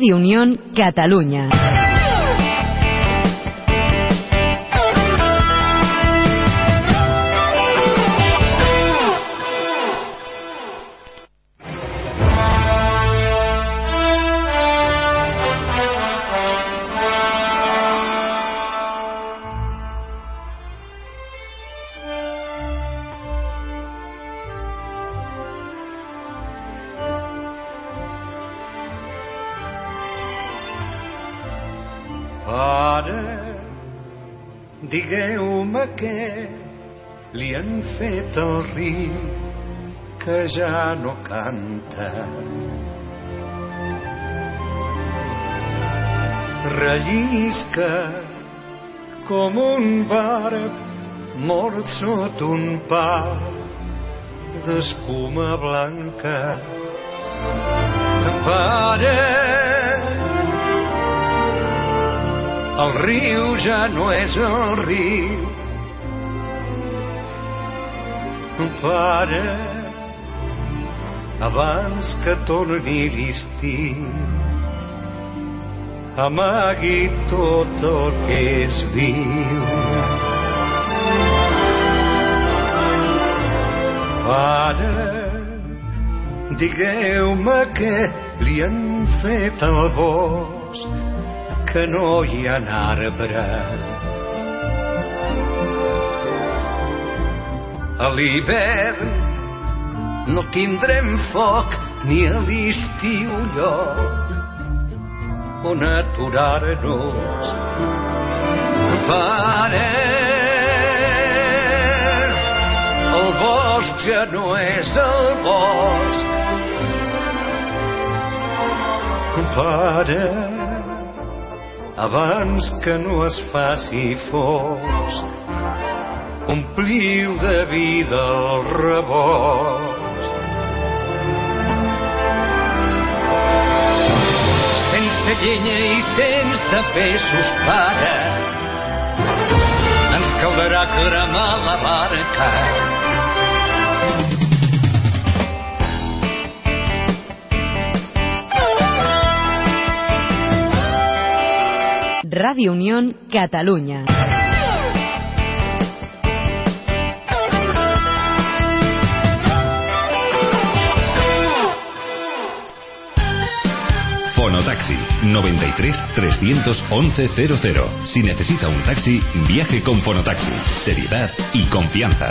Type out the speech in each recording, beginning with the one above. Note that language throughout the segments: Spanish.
Radio Unión Cataluña. Ja no canta. Rellisca com un barb mort sota un pa d'escuma blanca. Pare, el riu ja no és el riu. Pare, abans que torni l'estiu, amagui tot el que és viu. Pare, digueu-me què li han fet al bosc que no hi ha arbres. A l'hivern no tindrem foc ni a l'estiu lloc on aturar-nos. Pare, el bosc ja no és el bosc. Pare, abans que no es faci fosc, ompliu de vida el rebost. Sense llenya i sense pesos, pare, ens caldrà cremar la barca. Radio Unión Cataluña. Fonotaxi 93 311 00. Si necesita un taxi, viaje con Fonotaxi. Seriedad y confianza.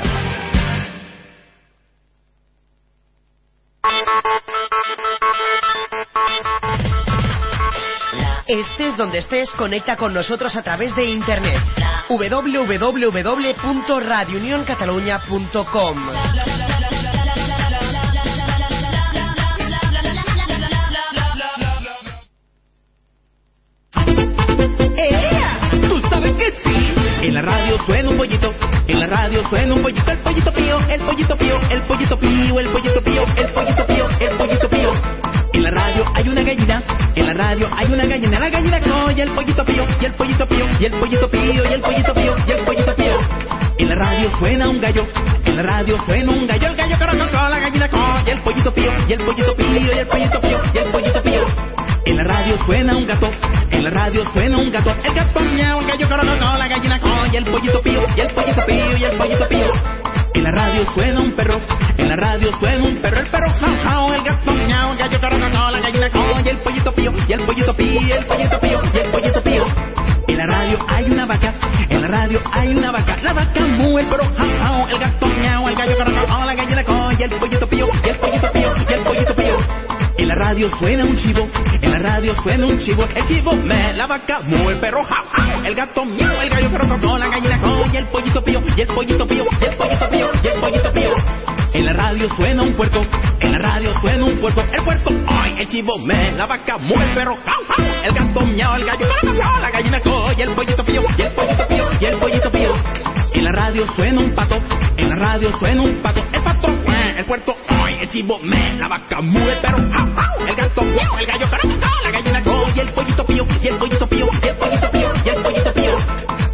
Estés donde estés, conecta con nosotros a través de internet. www.radiounioncataluña.com en un pollito, el pollito pío, el pollito pío, el pollito pío, el pollito pío, el pollito pío, el pollito pío. En la radio hay una gallina, en la radio hay una gallina, la gallina coya, el pollito pío, y el pollito pío, y el pollito pío, y el pollito pío, y el pollito pío. En la radio suena un gallo, en la radio suena un gallo, el gallo corococó, la gallina coya, el pollito pío, y el pollito pío, y el pollito pío, y el pollito pío. La radio suena un gato, en la radio suena un gato, el gato miau, el gallo corococó, la gallina coya, el pollito pío, y el pollito pío, y el pollito pío. En la radio suena un perro, en la radio suena un perro, el perro jau, el gato miau, el gallo corococó, la gallina coya, el pollito pío, y el pollito pío, el pollito pío, y el pollito pío. En la radio hay una vaca, en la radio hay una vaca, la vaca mu, el perro jau, el gato miau, el gallo corococó, la gallina coya, el pollito pío, y el pollito pío, y el pollito pío. La radio suena un chivo, en la radio suena un chivo, el chivo me, la vaca mu, el perro jau jau, el gato miau, el gallo corococó, la gallina coya, el pollito pío, y el pollito pío, y el pollito pío, y el pollito pío. En la radio suena un puerco, en la radio suena un puerco, el puerco, ay, el chivo me, la vaca mu, el perro jau jau, el gato miau, el gallo la gallina coya, el pollito pío, y el pollito pío, y el pollito pío. En la radio suena un pato, en la radio suena un pato, el pato, el puerto, ay, el chivo me, la vaca mu, el perro jau jau, el gato miau, el gallo corococó, la gallina coya, el pollito pío, y el pollito pío, y el pollito pío, y el pollito pío.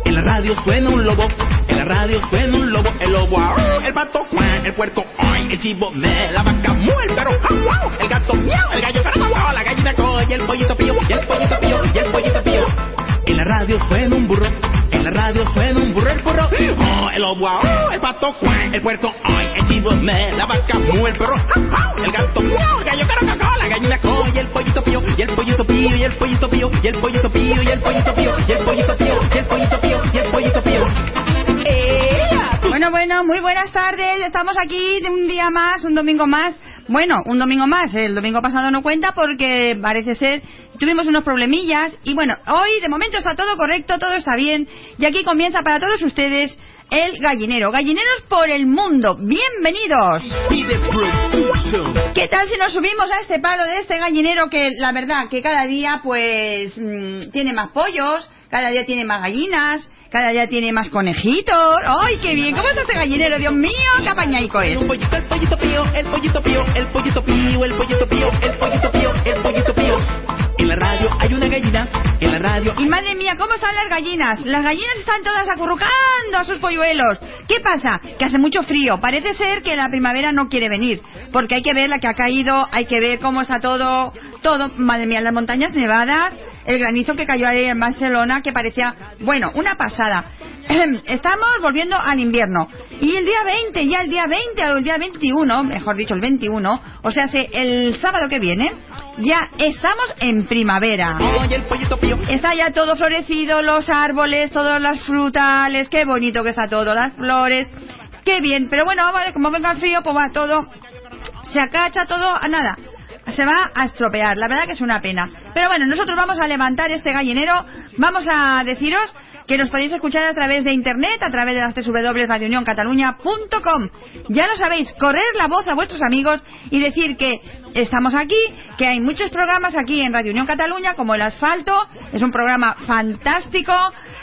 En la radio suena un lobo, en la radio suena un lobo, el lobo, au, el pato, cuac, el puerco, ay, el chivo, me, la vaca, mu, el perro, au, au, el gato, miau, el gallo, caramba, la gallina, coy, el pollito pío, y el pollito pío, y el pollito pío. En la radio suena un burro, en la radio suena un burro, el burro, oh, el lobo, au, el pato, cuac, el puerco, ay, el chivo, me, la vaca, mu, el perro, el gato, miau, el gallo, caramba, la gallina, coy, y el pollito pío, y el pollito pío, y el pollito pío, y el pollito pío, y el pollito pío, y el pollito pío, y el pollito pío, y el pollito pío. Bueno, bueno, muy buenas tardes. Estamos aquí de un día más, un domingo más. Bueno, un domingo más. El domingo pasado no cuenta porque parece ser tuvimos unos problemillas. Y bueno, hoy de momento está todo correcto, todo está bien. Y aquí comienza para todos ustedes el gallinero. Gallineros por el mundo. Bienvenidos. ¿Qué tal si nos subimos a este palo de este gallinero que la verdad que cada día pues mm, tiene más pollos, cada día tiene más gallinas, cada día tiene más conejitos. ¡Ay, qué bien! ¿Cómo está este gallinero? Dios mío, qué apañaico es. Pollito, el pollito pío, el pollito pío, el pollito pío, el pollito pío, el pollito pío, el pollito pío. En la radio hay una gallina, en la radio Y madre mía, ¿cómo están las gallinas? Las gallinas están todas acurrucando a sus polluelos. ¿Qué pasa? Que hace mucho frío. Parece ser que la primavera no quiere venir. Porque hay que ver la que ha caído, hay que ver cómo está todo, todo. Madre mía, las montañas nevadas, el granizo que cayó ahí en Barcelona, que parecía, bueno, una pasada. Estamos volviendo al invierno. Y el día 20, ya el día 20 o el día 21, mejor dicho, el 21, o sea, se- el sábado que viene, ya estamos en primavera. Está ya todo florecido, los árboles, todas las frutales, qué bonito que está todo, las flores, qué bien. Pero bueno, vale, como venga el frío, pues va todo, se acacha todo a nada. Se va a estropear, la verdad que es una pena. Pero bueno, nosotros vamos a levantar este gallinero, vamos a deciros que nos podéis escuchar a través de internet, a través de las www.radiounioncataluña.com. Ya lo sabéis, correr la voz a vuestros amigos y decir que estamos aquí, que hay muchos programas aquí en Radio Unión Cataluña, como El Asfalto, es un programa fantástico,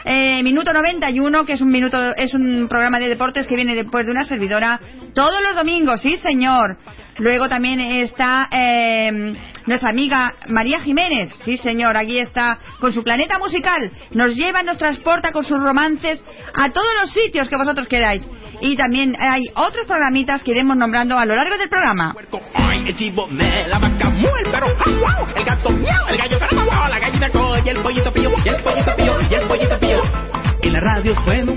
eh, Minuto 91, que es un minuto, es un programa de deportes que viene después de una servidora, todos los domingos, sí señor. Luego también está eh, nuestra amiga María Jiménez, sí señor, aquí está con su planeta musical, nos lleva, nos transporta con sus romances a todos los sitios que vosotros queráis. Y también hay otros programitas que iremos nombrando a lo largo del programa.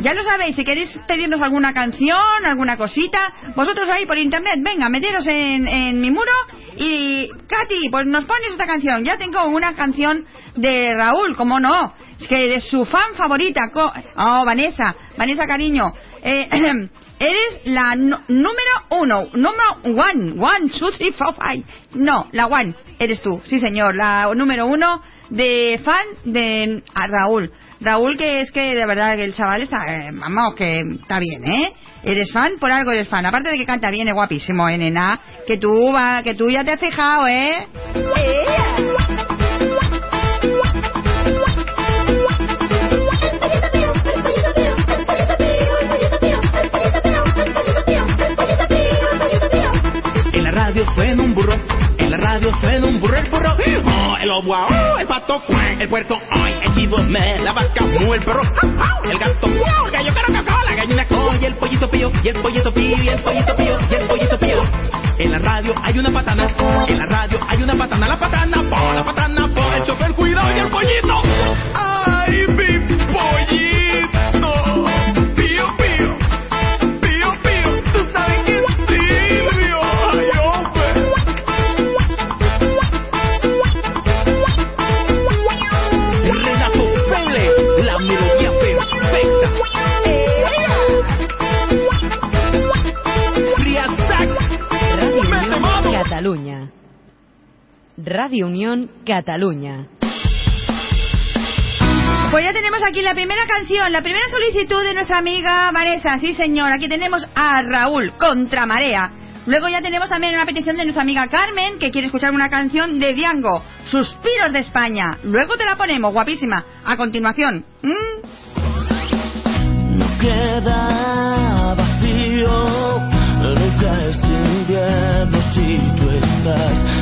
Ya lo sabéis, si queréis pedirnos alguna canción, alguna cosita, vosotros ahí por internet, venga, meteros en, en mi muro y Katy, pues nos pones esta canción. Ya tengo una canción de Raúl, como no. Es que de su fan favorita, oh, Vanessa, Vanessa cariño, eh, eres la número uno, número one, one, two, three, four, five. No, la one, eres tú, sí señor, la número uno de fan de a Raúl. Raúl, que es que de verdad que el chaval está, eh, vamos, que está bien, ¿eh? Eres fan, por algo eres fan. Aparte de que canta bien, es guapísimo, ¿eh, nena? Que tú, va, que tú ya te has fijado, ¿eh? En radio suena un burro, en la radio suena un burro, el burro, oh, el lobo, oh, el pato, el puerco, ay, el chivo, me, la vaca, mu, el perro, el gato, el gallo, caramba, la gallina, coy, el pollito pío, y el pollito pío, y el pollito pío, y el pollito pío. En la radio hay una patana, en la radio hay una patana, la patana, po, la patana, po, el chofer, cuidado, y el pollito. Radio Unión Cataluña. Pues ya tenemos aquí la primera canción, la primera solicitud de nuestra amiga Vanessa. Sí, señor, aquí tenemos a Raúl, Contramarea. Luego ya tenemos también una petición de nuestra amiga Carmen, que quiere escuchar una canción de Diango, Suspiros de España. Luego te la ponemos, guapísima. A continuación. ¿Mm? No queda vacío, nunca es invierno si tú estás.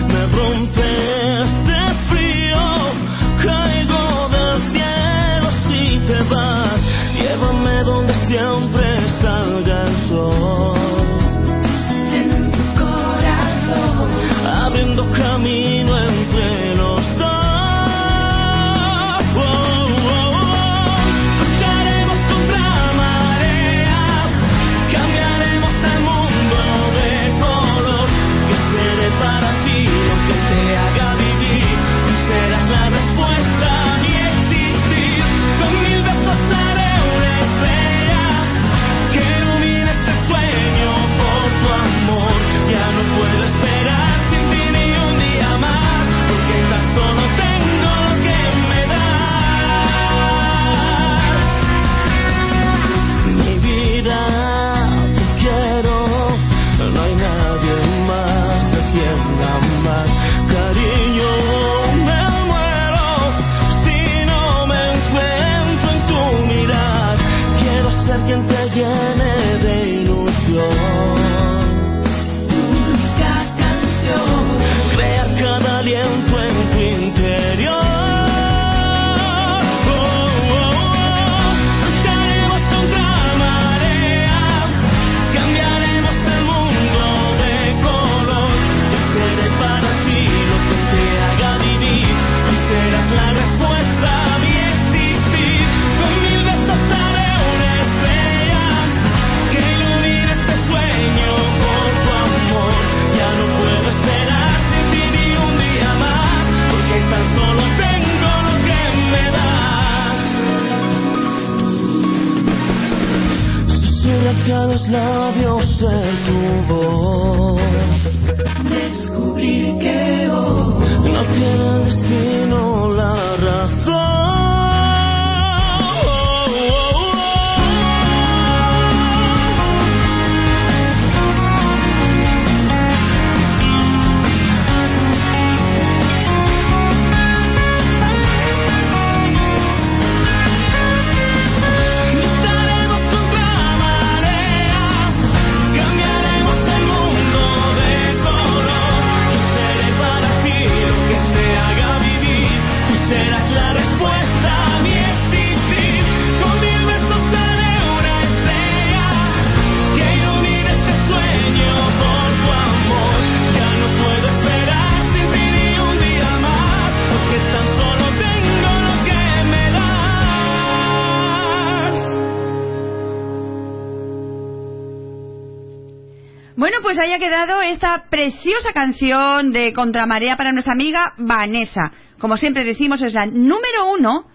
Esta preciosa canción de Contramarea para nuestra amiga Vanessa. Como siempre decimos, es la número uno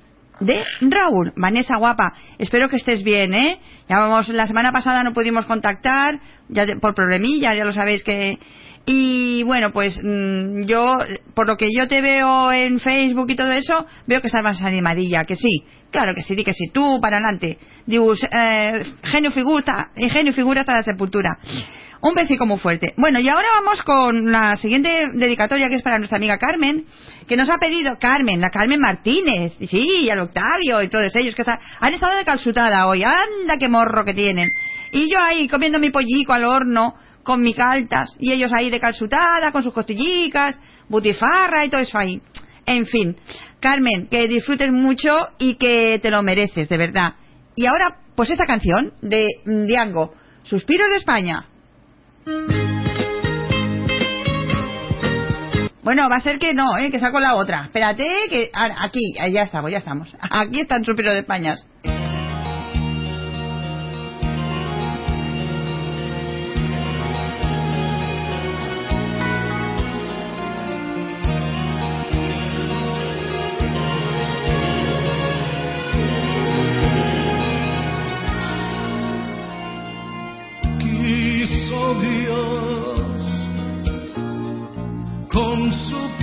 de Raúl. Vanessa guapa, espero que estés bien, ¿eh? Ya vamos, la semana pasada no pudimos contactar, ya de- por problemilla, ya lo sabéis que... Y bueno, pues mm, yo, por lo que yo te veo en Facebook y todo eso, veo que estás más animadilla, que sí. Claro que sí, di que sí, tú para adelante. Dius, eh, genio figura, ingenio figura hasta la sepultura. Un besico muy fuerte. Bueno, y ahora vamos con la siguiente dedicatoria que es para nuestra amiga Carmen, que nos ha pedido Carmen, la Carmen Martínez, y sí, y al Octavio y todos ellos que han estado de calzutada hoy. Anda, qué morro que tienen. Y yo ahí comiendo mi pollico al horno con mi caltas y ellos ahí de calzutada con sus costillicas, butifarra y todo eso ahí. En fin, Carmen, que disfrutes mucho y que te lo mereces, de verdad. Y ahora, pues esta canción de Diango, Suspiros de España. Bueno, va a ser que no, ¿eh? que saco la otra. Espérate, que a- aquí, ya estamos, ya estamos. Aquí están Suspiros de España.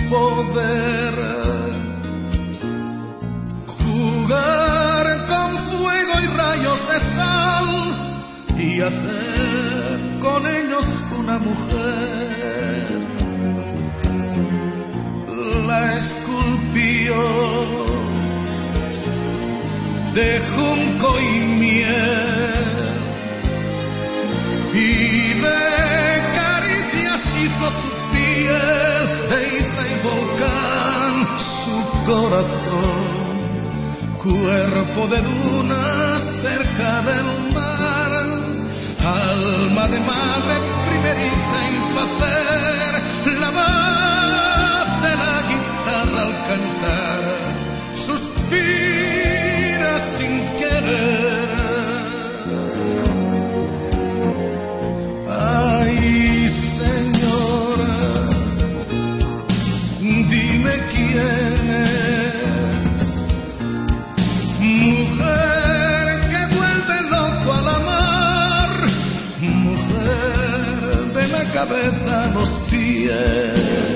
Poder cuerpo de dunas cerca del mar, alma de madre primeriza en placer, la voz de la guitarra al cantar, los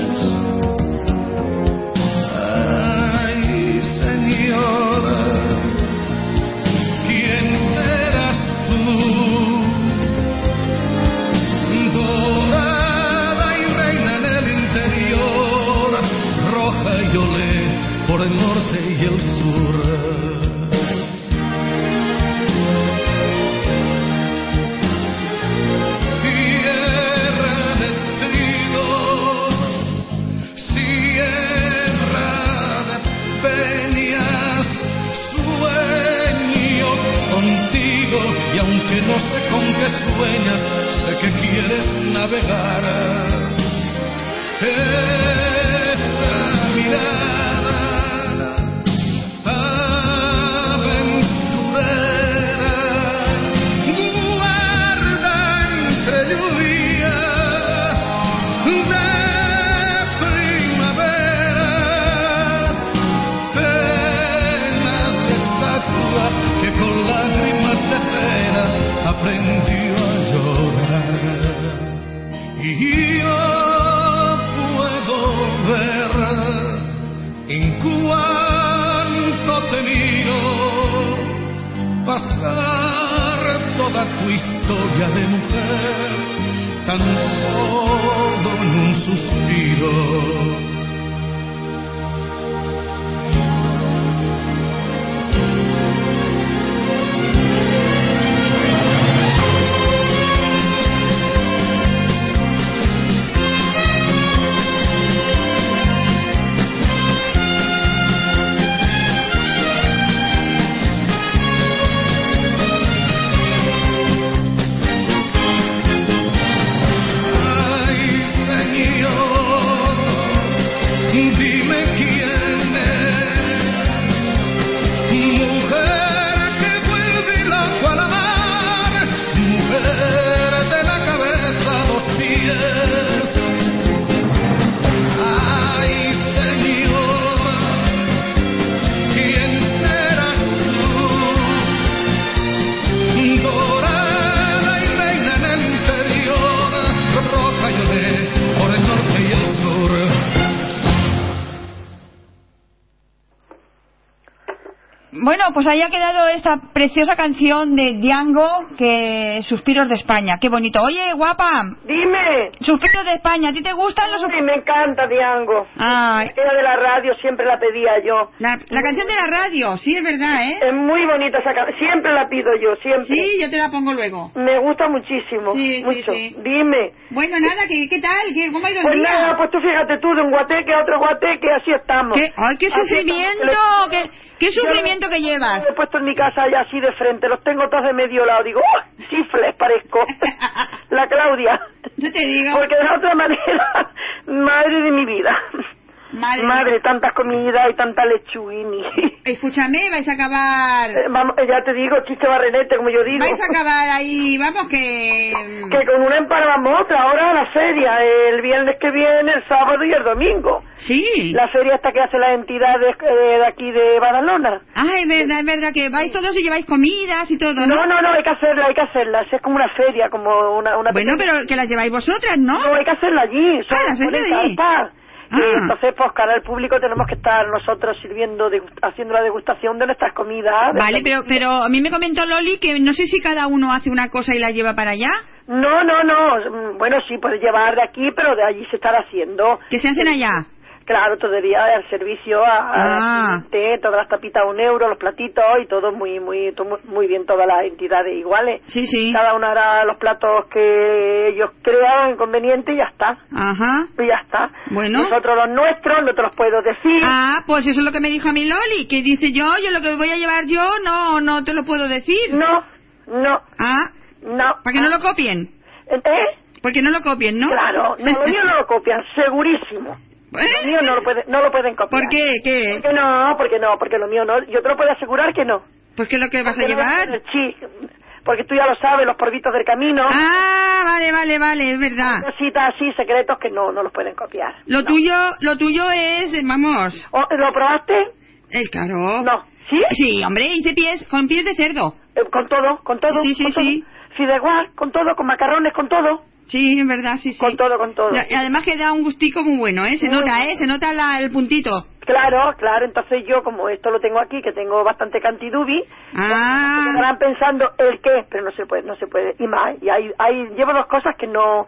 Bueno, pues ahí ha quedado esta preciosa canción de Diango, que Suspiros de España. Qué bonito. Oye, guapa, Dime. Suspiros de España, ¿a ti te gustan los Sí, me encanta Diango. Ay, Era de la radio, siempre la pedía yo. la, la canción de la radio, sí, es verdad, ¿eh? Es muy bonita esa canción. Siempre la pido yo, siempre. Sí, yo te la pongo luego. Me gusta muchísimo. Sí, sí, mucho. sí. Dime. Bueno, nada, ¿qué, qué tal? ¿Qué, ¿Cómo ha ido el Pues día? nada, pues tú fíjate tú, de un guateque a otro guateque, así estamos. ¿Qué? ¡Ay, qué Así sufrimiento! estamos. ¿Qué, qué sufrimiento que llevas? He puesto en mi casa ya así de frente, los tengo todos de medio lado. Digo, ¡oh! Chifles parezco. la Claudia. Yo te digo. Porque de otra manera, madre de mi vida. Madre, Madre, tantas comidas y tanta lechuguini. Escúchame, vais a acabar... Eh, Vamos, eh, ya te digo, chiste barrenete, como yo digo. Vais a acabar ahí, vamos que... Que con una emparamos otra, ahora la feria, el viernes que viene, el sábado y el domingo. Sí. La feria esta que hace la entidad de, eh, de aquí de Badalona. Ah, es verdad, es verdad, que vais todos y lleváis comidas y todo, ¿no? No, no, no, hay que hacerla, hay que hacerla. Es como una feria, como una... una Bueno, pero que las lleváis vosotras, ¿no? No, hay que hacerla allí. Ah, la hacéis ponen allí. Ah. Entonces, pues, cara al público tenemos que estar nosotros sirviendo, degust- haciendo la degustación de nuestras comidas. de Vale, pero, pero a mí me comentó Loli que no sé si cada uno hace una cosa y la lleva para allá. No, no, no. Mm, Bueno, sí, puedes llevar de aquí, pero de allí se estará haciendo. Que se hacen allá. Claro, todavía al servicio a, a Ah. gente, todas las tapitas a un euro, los platitos y todo muy, muy, muy bien, todas las entidades iguales. Sí, sí. Cada una hará los platos que ellos crean conveniente y ya está. Ajá. Y ya está. Bueno. Nosotros los nuestros, no te los puedo decir. Ah, pues eso es lo que me dijo a mi Loli, que dice yo, yo lo que voy a llevar yo no, no te lo puedo decir. No, no, Ah, no. para que no lo copien. ¿Eh? Porque no lo copien, ¿no? Claro, no, lo mío no lo copian, segurísimo. Lo mío no lo, puede, no lo pueden copiar. ¿Por qué? ¿Qué? Porque no, porque no, porque lo mío no. Yo te lo puedo asegurar que no. Pues qué lo que vas a Porque no llevar. es Sí, porque tú ya lo sabes, los porbitos del camino. Ah, vale, vale, vale, es verdad. Cositas así, secretos que no, no los pueden copiar. Lo No. tuyo, lo tuyo es, eh, vamos, ¿Lo probaste? el caro. No. ¿Sí? Sí, hombre, hice pies, con pies de cerdo. Eh, con todo, con todo. Sí, sí, con todo. sí. Fideuá, con todo, con macarrones, con todo. Sí, en verdad, sí, sí. Con todo, con todo. Y además que da un gustico muy bueno, ¿eh? Se Muy nota. ¿eh? Se nota la- el puntito. Claro, claro, entonces yo como esto lo tengo aquí, que tengo bastante cantidubi, Ah. se quedarán pensando el qué, pero no se puede, no se puede. Y más, y hay, hay, llevo dos cosas que no,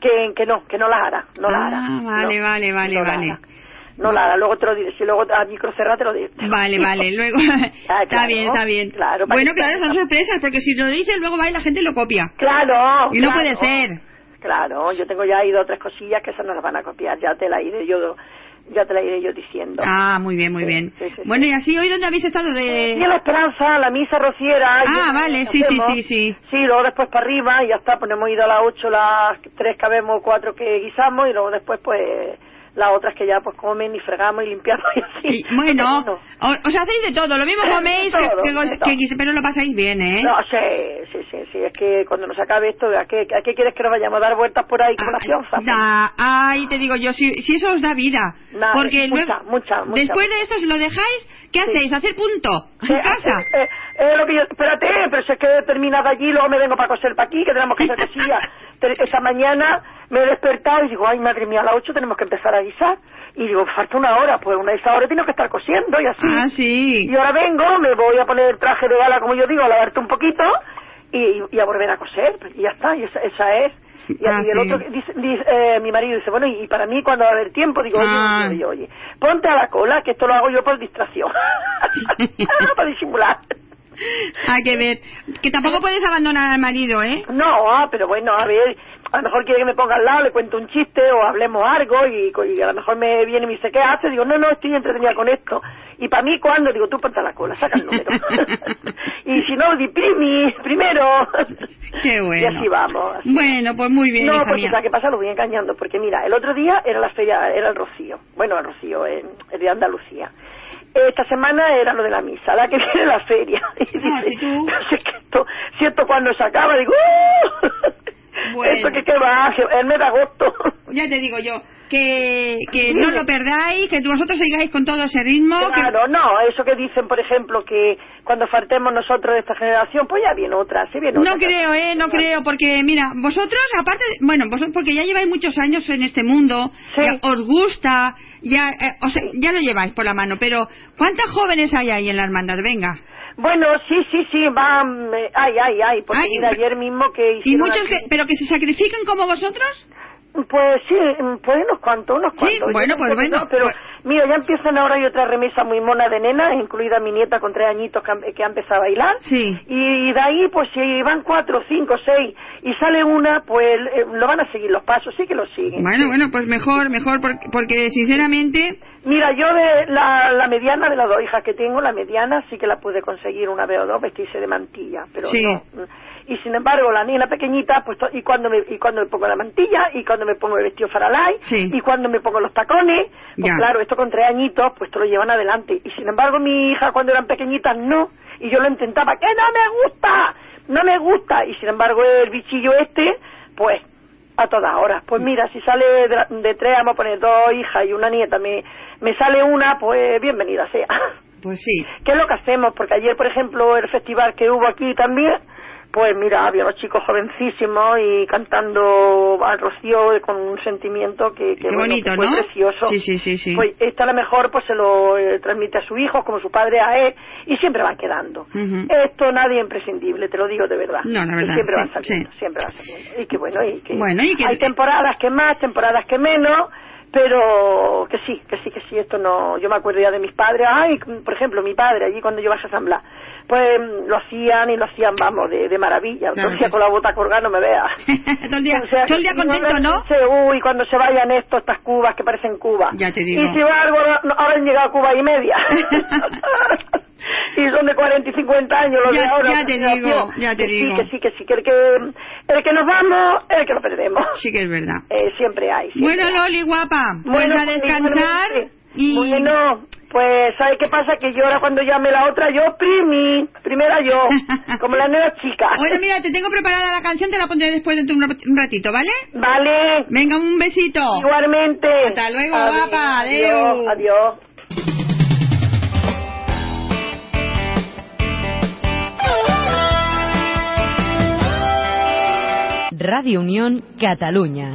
que, que no, que no las hará, no las hará. Ah, vale, No, vale, vale, no vale. No la hará, luego te lo diré, si luego a micro cerrado te lo diré. Vale, vale, luego... Ah, está bien, está bien. claro, bueno, claro, son sorpresas, porque si lo dices, luego va y la gente lo copia. Claro. Y no claro. puede ser. Claro, yo tengo ya ahí dos o tres cosillas que esas no las van a copiar, ya te la iré yo ya te la iré yo diciendo. Ah, muy bien, muy Sí, bien. sí, sí, sí. Bueno, y así hoy dónde habéis estado de... Y en la esperanza, la misa rociera. Ah, vale, sí, sí, sí, sí. Sí, luego después para arriba y ya está, pues hemos ido a las ocho, las tres que habemos, cuatro que guisamos y luego después pues las otras que ya pues comen y fregamos y limpiamos y así. Y, bueno, No, os hacéis de todo, lo mismo coméis que, todo, que- pero lo pasáis bien, ¿eh? No, sí, sí, sí, sí, es que cuando nos acabe esto, ¿a qué, a qué quieres que nos vayamos a dar vueltas por ahí como Ah, la pionza? da- ay, te digo yo, si, si eso os da vida. Nada, porque mucha, luego, mucha, mucha, después de esto, si lo dejáis, ¿qué hacéis? ¿Hacer punto? Eh, ¿En casa? eh, eh, lo que yo, espérate, pero si es que he terminado allí, luego me vengo para coser para aquí, que tenemos que hacer cosillas. Te- Esta mañana me he despertado y digo, ay, madre mía, a las ocho tenemos que empezar a guisar. Y digo, falta una hora, pues una de esas horas tengo que estar cosiendo y así. Ah, sí. Y ahora vengo, me voy a poner el traje de gala, como yo digo, a lavarte un poquito y, y a volver a coser, pues, y ya está, y esa, esa es. Y, Ah, y el sí. otro, dice, dice, eh, mi marido dice, bueno, y, para mí cuando va a haber tiempo, digo, oye, Ah. oye, oye, ponte a la cola, que esto lo hago yo por distracción, para disimular. Hay que ver. Que tampoco puedes abandonar al marido, ¿eh? No, ah, pero bueno, a ver, a lo mejor quiere que me ponga al lado, le cuento un chiste o hablemos algo y, y a lo mejor me viene y me dice, ¿qué hace? Digo, no, no, estoy entretenida con esto. Y para mí, ¿cuándo? Digo, tú ponte la cola, saca el número. y si no, di primi, primero. Qué bueno. Y así vamos. así. Bueno, pues muy bien, no, hija mía. ¿sabes qué pasa? Lo voy engañando, porque mira, el otro día era la feria, era el Rocío. Bueno, el Rocío, el de Andalucía. Esta semana era lo de la misa, la que viene la feria. Y No, dice, tú- "No sé qué esto, si esto cuando se acaba, digo, ¡uh! Bueno. Esto que, que va, el mes de agosto. Ya te digo yo, que, que no lo perdáis, que vosotros sigáis con todo ese ritmo. que- Claro, no, eso que dicen, por ejemplo, que cuando faltemos nosotros de esta generación, pues ya viene otra, sí viene No otra. creo, eh, no creo, porque mira, vosotros, aparte, bueno, vosotros porque ya lleváis muchos años en este mundo, Sí. ya os gusta, ya, eh, o sea, ya lo lleváis por la mano, pero ¿cuántas jóvenes hay ahí en la hermandad? Venga. Bueno, sí, sí, sí, van, eh, ay, ay, ay, porque Ay, ayer mismo que ¿Y hicieron muchos aquí- que, pero que se sacrifican como vosotros? Pues sí, pues unos cuantos, unos Sí, cuantos. Yo bueno, no pues bueno, no, pero pues- mira, ya empiezan ahora hay otra remesa muy mona de nena, incluida mi nieta con tres añitos que, ha- que ha empezado a bailar. Sí. Y de ahí, pues si van cuatro, cinco, seis, y sale una, pues eh, lo van a seguir los pasos, sí que lo siguen. Bueno, bueno, pues mejor, mejor, porque, porque sinceramente, Mira, yo de la, la mediana de las dos hijas que tengo, la mediana sí que la pude conseguir una vez o dos vestirse de mantilla, pero Sí. no. Y sin embargo, la niña pequeñita, pues y cuando me y cuando me pongo la mantilla y cuando me pongo el vestido faralay Sí. y cuando me pongo los tacones, pues Ya. claro, esto con tres añitos, pues te lo llevan adelante. Y sin embargo, mi hija cuando eran pequeñitas no, y yo lo intentaba, que no me gusta, no me gusta, y sin embargo el bichillo este, pues a todas horas. Pues mira, si sale de, la- de tres, vamos a poner dos hijas y una nieta, me, me sale una, pues bienvenida sea. pues sí. ¿Qué es lo que hacemos? Porque ayer, por ejemplo, el festival que hubo aquí también, pues mira, había los chicos jovencísimos y cantando al rocío con un sentimiento que, que, Qué bueno, que fue ¿no? precioso. Sí, sí, sí, sí. Pues esta a lo mejor pues se lo eh, transmite a su hijo, como su padre a él, y siempre van quedando. Esto nadie es imprescindible, te lo digo de verdad. No, la verdad, Siempre sí, van saliendo, sí. siempre van saliendo. Y que bueno, y que, Bueno, y que- hay temporadas que más, temporadas que menos, pero que sí, que sí, que sí, esto no, yo me acuerdo ya de mis padres, ay, por ejemplo, mi padre allí cuando yo bajé a San Blas, pues lo hacían y lo hacían, vamos, de, de maravilla, Claro que con sí. la bota colgada, no me veas. todo el día, O sea, todo el día contento, ¿no? dice, Uy, cuando se vayan estos, estas cubas que parecen cubas. Ya te digo. Y si va algo, ahora han llegado a Cuba y media. y son de 40 y 50 años los Ya- de ahora. ya otra te digo, ya te Que digo. Sí, que sí, que sí, que el que, el que nos vamos, el que lo perdemos. Sí que es verdad. Eh, siempre hay. siempre Bueno. Loli, guapa, pues Bueno, a descansar igualmente. y... Bueno, pues, ¿sabes qué pasa? Que yo ahora cuando llame la otra, yo primi, primera yo, como la nueva chica. Bueno, mira, te tengo preparada la canción, te la pondré después dentro de un rat- un ratito, ¿vale? Vale, Venga, un besito. igualmente. Hasta luego, guapa. Adeu. Adiós. adiós. Radio Unión Cataluña.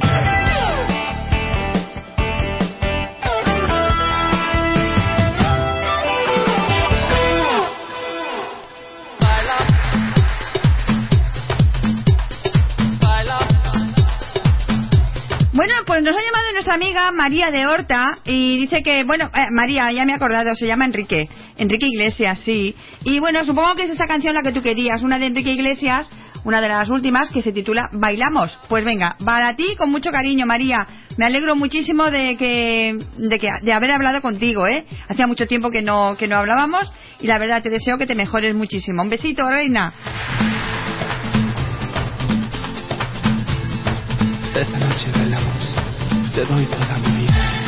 Nos ha llamado nuestra amiga María de Horta y dice que, bueno, eh, María, ya me he acordado, se llama Enrique. Enrique Iglesias, sí. Y bueno, supongo que es esta canción la que tú querías, una de Enrique Iglesias, una de las últimas que se titula Bailamos. Pues venga, para ti con mucho cariño, María. Me alegro muchísimo de que, de que, de haber hablado contigo, ¿eh? Hacía mucho tiempo que no, que no hablábamos y la verdad te deseo que te mejores muchísimo. Un besito, reina. Esta noche bailamos, te doy toda mi vida.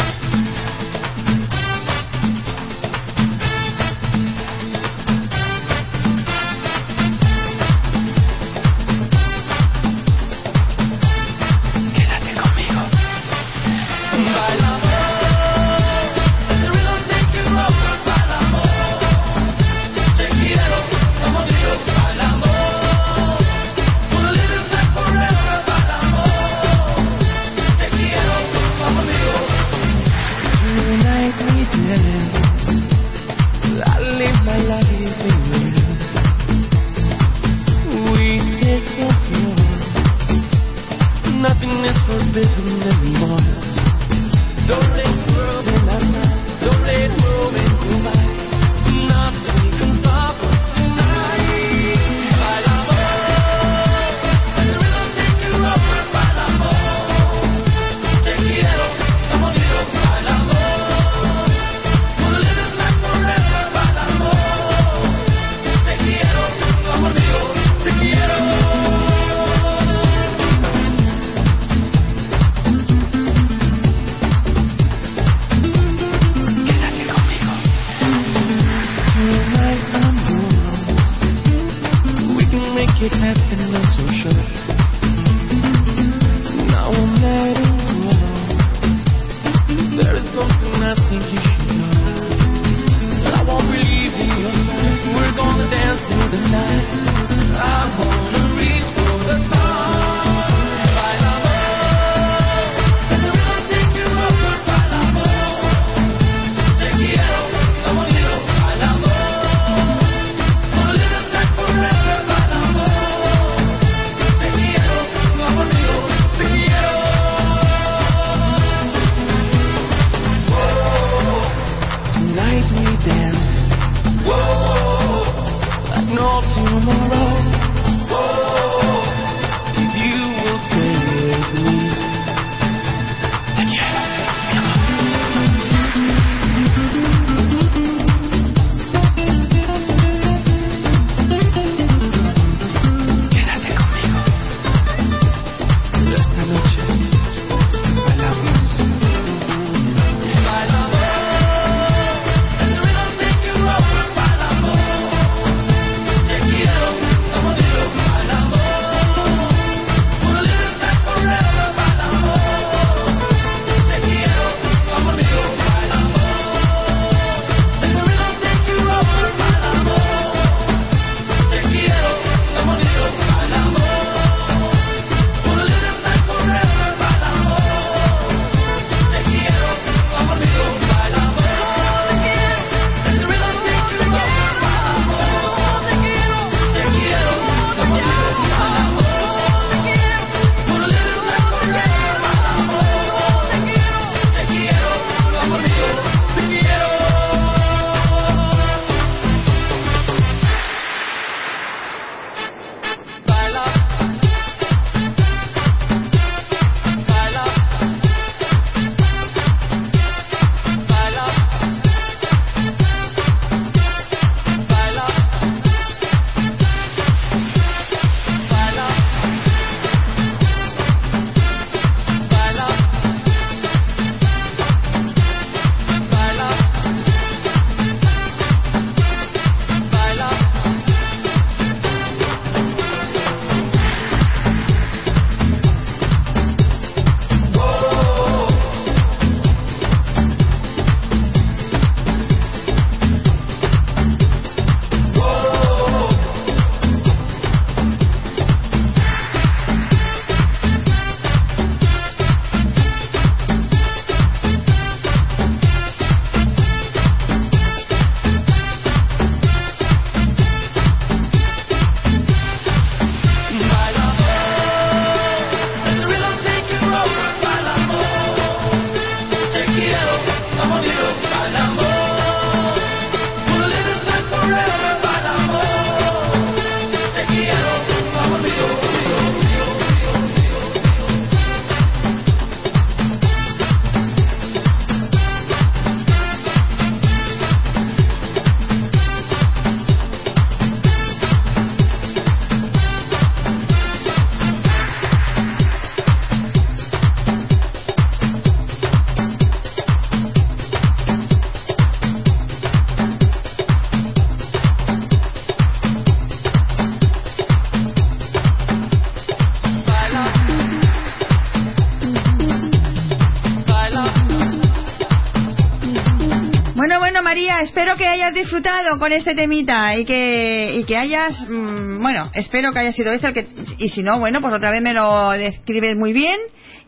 Hayas disfrutado con este temita y que, y que hayas, mm, bueno, espero que haya sido este el que, y si no, bueno, pues otra vez me lo describes muy bien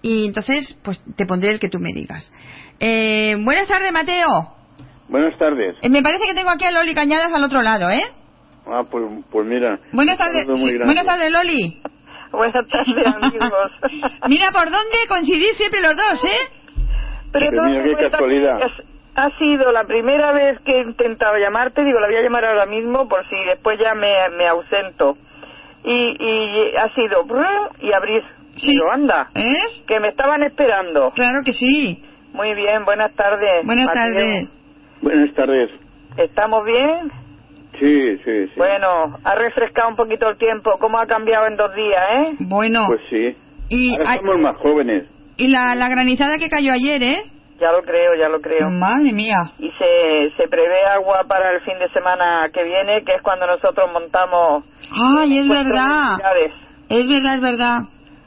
y entonces, pues te pondré el que tú me digas. Eh, buenas tardes, Mateo. Buenas tardes. Eh, me parece que tengo aquí a Loli Cañadas al otro lado, ¿eh? Ah, pues, pues mira. Buenas tardes, buenas tardes, Loli. Buenas tardes, amigos. Mira por dónde coincidís siempre los dos, ¿eh? Pero mira, qué casualidad. que Ha sido la primera vez que he intentado llamarte, digo, la voy a llamar ahora mismo por si después ya me, me ausento. Y, y ha sido brum, y abrir. Sí. Digo, anda, ¿Es? que me estaban esperando. Claro que sí. Muy bien, buenas tardes. Buenas Mateo. tardes. Buenas tardes. ¿Estamos bien? Sí, sí, sí. Bueno, ha refrescado un poquito el tiempo. ¿Cómo ha cambiado en dos días, eh? Bueno, Pues sí. y, Ahora ay, somos más jóvenes. y la, la granizada que cayó ayer, ¿eh? Ya lo creo, ya lo creo. Madre mía. Y se, se prevé agua para el fin de semana que viene, que es cuando nosotros montamos Ay, es verdad. Es verdad, es verdad.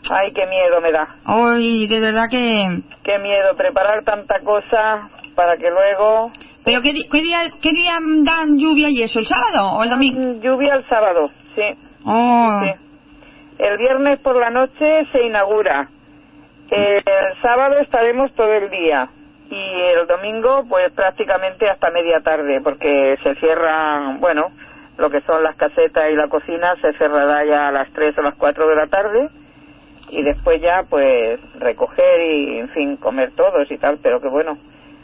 Ay, qué miedo me da. Ay, de verdad que... Qué miedo preparar tanta cosa para que luego... ¿Pero qué, qué día, qué día dan lluvia y eso? ¿El sábado o el domingo? Lluvia el sábado, sí. Oh, sí. El viernes por la noche se inaugura. El sábado estaremos todo el día. Y el domingo, pues prácticamente hasta media tarde, porque se cierran, bueno, lo que son las casetas y la cocina se cerrará ya a las 3 o las 4 de la tarde. Y después ya, pues, recoger y, en fin, comer todos y tal, pero que bueno,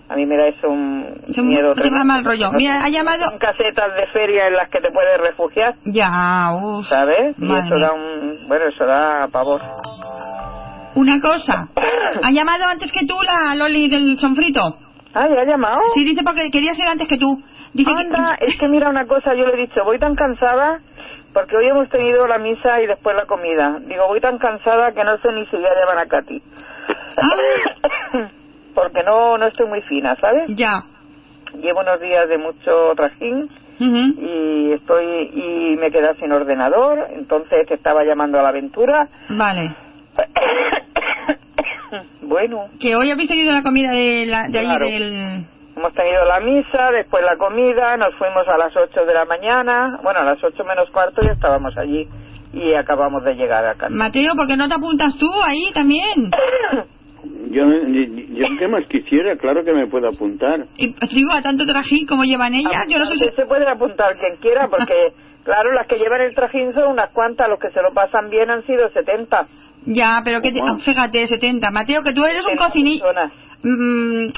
a mí me da eso un miedo te mal rollo. Mira, ha son- llamado- son casetas de feria en las que te puedes refugiar. ya, uff. ¿sabes? Y eso da un, bueno, eso da pavor. Una cosa. ¿Ha llamado antes que tú la Loli del sonfrito? Ah, ¿ya ha llamado? Sí, dice porque quería ser antes que tú. Dice Anda, que... es que mira una cosa, yo le he dicho, voy tan cansada porque hoy hemos tenido la misa y después la comida. Digo, voy tan cansada que no sé ni si voy a llamar a Katy. Ah. porque no, no estoy muy fina, ¿sabes? Ya. Llevo unos días de mucho trajín y estoy y me quedé sin ordenador, entonces te estaba llamando a la aventura. Vale. bueno, Que hoy habéis tenido la comida de, la, de Claro. allí del... Hemos tenido la misa, después la comida, nos fuimos a las 8 de la mañana, bueno, a las 8 menos cuarto ya estábamos allí y acabamos de llegar a casa. Mateo, ¿por qué no te apuntas tú ahí también? Yo, yo qué más quisiera, claro que me puedo apuntar. Y digo, a tanto trajín como llevan ellas, yo no sé si... Se puede apuntar quien quiera porque, claro, las que llevan el trajín son unas cuantas, los que se lo pasan bien han sido 70. Ya, pero que te... Fíjate, 70. Mateo, que tú eres un 70 cocinilla... personas.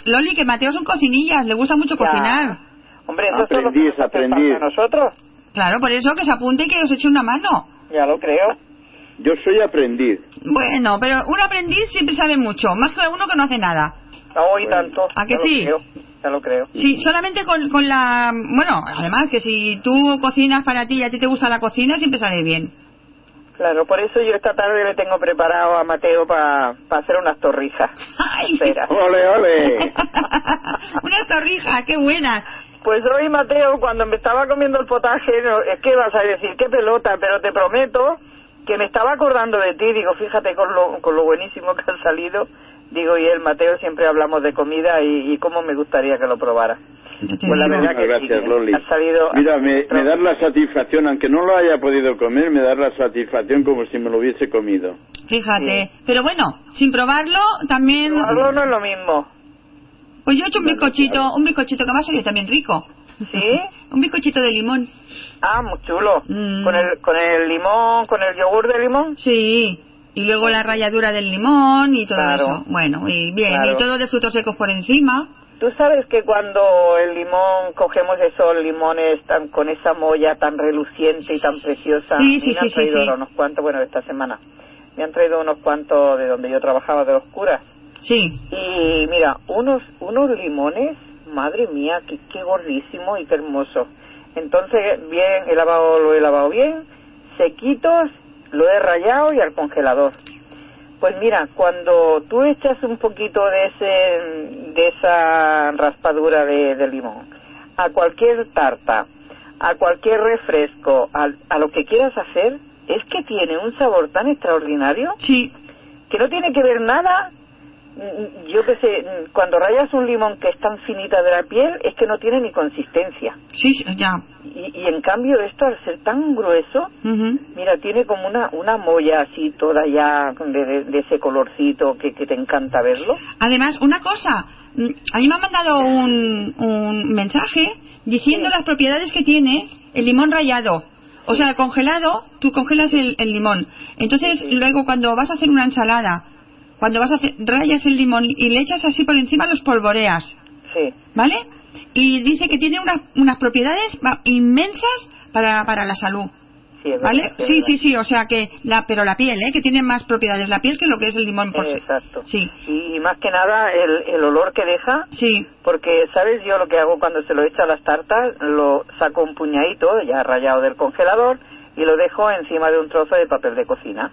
Loli, que Mateo son cocinillas, le gusta mucho Ya. cocinar. Hombre, eso es lo que Aprendiz, aprendiz. nosotros. Claro, por eso que se apunte y que os eche una mano. Ya lo creo. Yo soy aprendiz. Bueno, pero un aprendiz siempre sabe mucho, más que uno que no hace nada. Hoy tanto. ¿A que ya sí? Lo creo, ya lo creo. Sí, solamente con, con la... Bueno, además que si tú cocinas para ti y a ti te gusta la cocina, siempre sale bien. Claro, por eso yo esta tarde le tengo preparado a Mateo para hacer unas torrijas. ¡Ay! Espera. ¡Ole, ole! Unas torrijas, qué buenas. Pues hoy, Mateo, cuando me estaba comiendo el potaje, no, es que vas a decir, qué pelota, pero te prometo que me estaba acordando de ti. Digo, fíjate con lo, con lo buenísimo que han salido. Digo, y el Mateo siempre hablamos de comida y, y cómo me gustaría que lo probara. Pues la verdad que Gracias, sí, Loli. ha salido... Mira, me, me das la satisfacción, aunque no lo haya podido comer, me das la satisfacción como si me lo hubiese comido. Fíjate. Pero bueno, sin probarlo, también... Algo no es lo mismo. Pues yo he hecho un bizcochito, un bizcochito que me ha salido también rico. ¿Sí? un bizcochito de limón. Ah, muy chulo. Mm. Con, el, con el limón, con el yogur de limón. Sí. Y luego la ralladura del limón y todo Claro. eso. Bueno, y bien. Claro. Y todo de frutos secos por encima. Tú sabes que cuando el limón, cogemos esos limones tan, con esa molla tan reluciente y tan preciosa, Sí, sí, me han sí, traído unos cuantos, bueno, esta semana, me han traído unos cuantos de donde yo trabajaba, de los curas. Sí. Y mira, unos, unos limones, madre mía, qué, qué gordísimo y qué hermoso. Entonces, bien, he lavado, lo he lavado bien, sequitos, lo he rayado y al congelador. Pues mira, cuando tú echas un poquito de ese, de esa raspadura de, de limón a cualquier tarta, a cualquier refresco, a, a lo que quieras hacer, es que tiene un sabor tan extraordinario Sí. que no tiene que ver nada yo qué sé, mm, cuando rayas un limón que es tan finita de la piel, es que no tiene ni consistencia. Sí, ya. Y, y en cambio esto, al ser tan grueso, Ujú. mira, tiene como una, una molla así toda ya de, de- de ese colorcito que, que te encanta verlo. Además, una cosa, mm, a mí me han mandado un, un mensaje diciendo las propiedades que tiene el limón rallado. O sea, congelado, tú congelas el, el limón. Entonces, luego cuando vas a hacer una ensalada, cuando vas a hacer, rayas el limón y le echas así por encima, los polvoreas. Sí. ¿Vale? Y dice que tiene unas, unas propiedades inmensas para, para la salud. Sí, ¿Vale? Sí, sí, sí, o sea que, la, pero la piel, ¿eh? Que tiene más propiedades la piel que lo que es el limón por sí. Exacto. Sí. Y, y más que nada el, el olor que deja. Sí. Porque, ¿sabes? Yo lo que hago cuando se lo echo a las tartas, lo saco un puñadito ya rayado del congelador y lo dejo encima de un trozo de papel de cocina.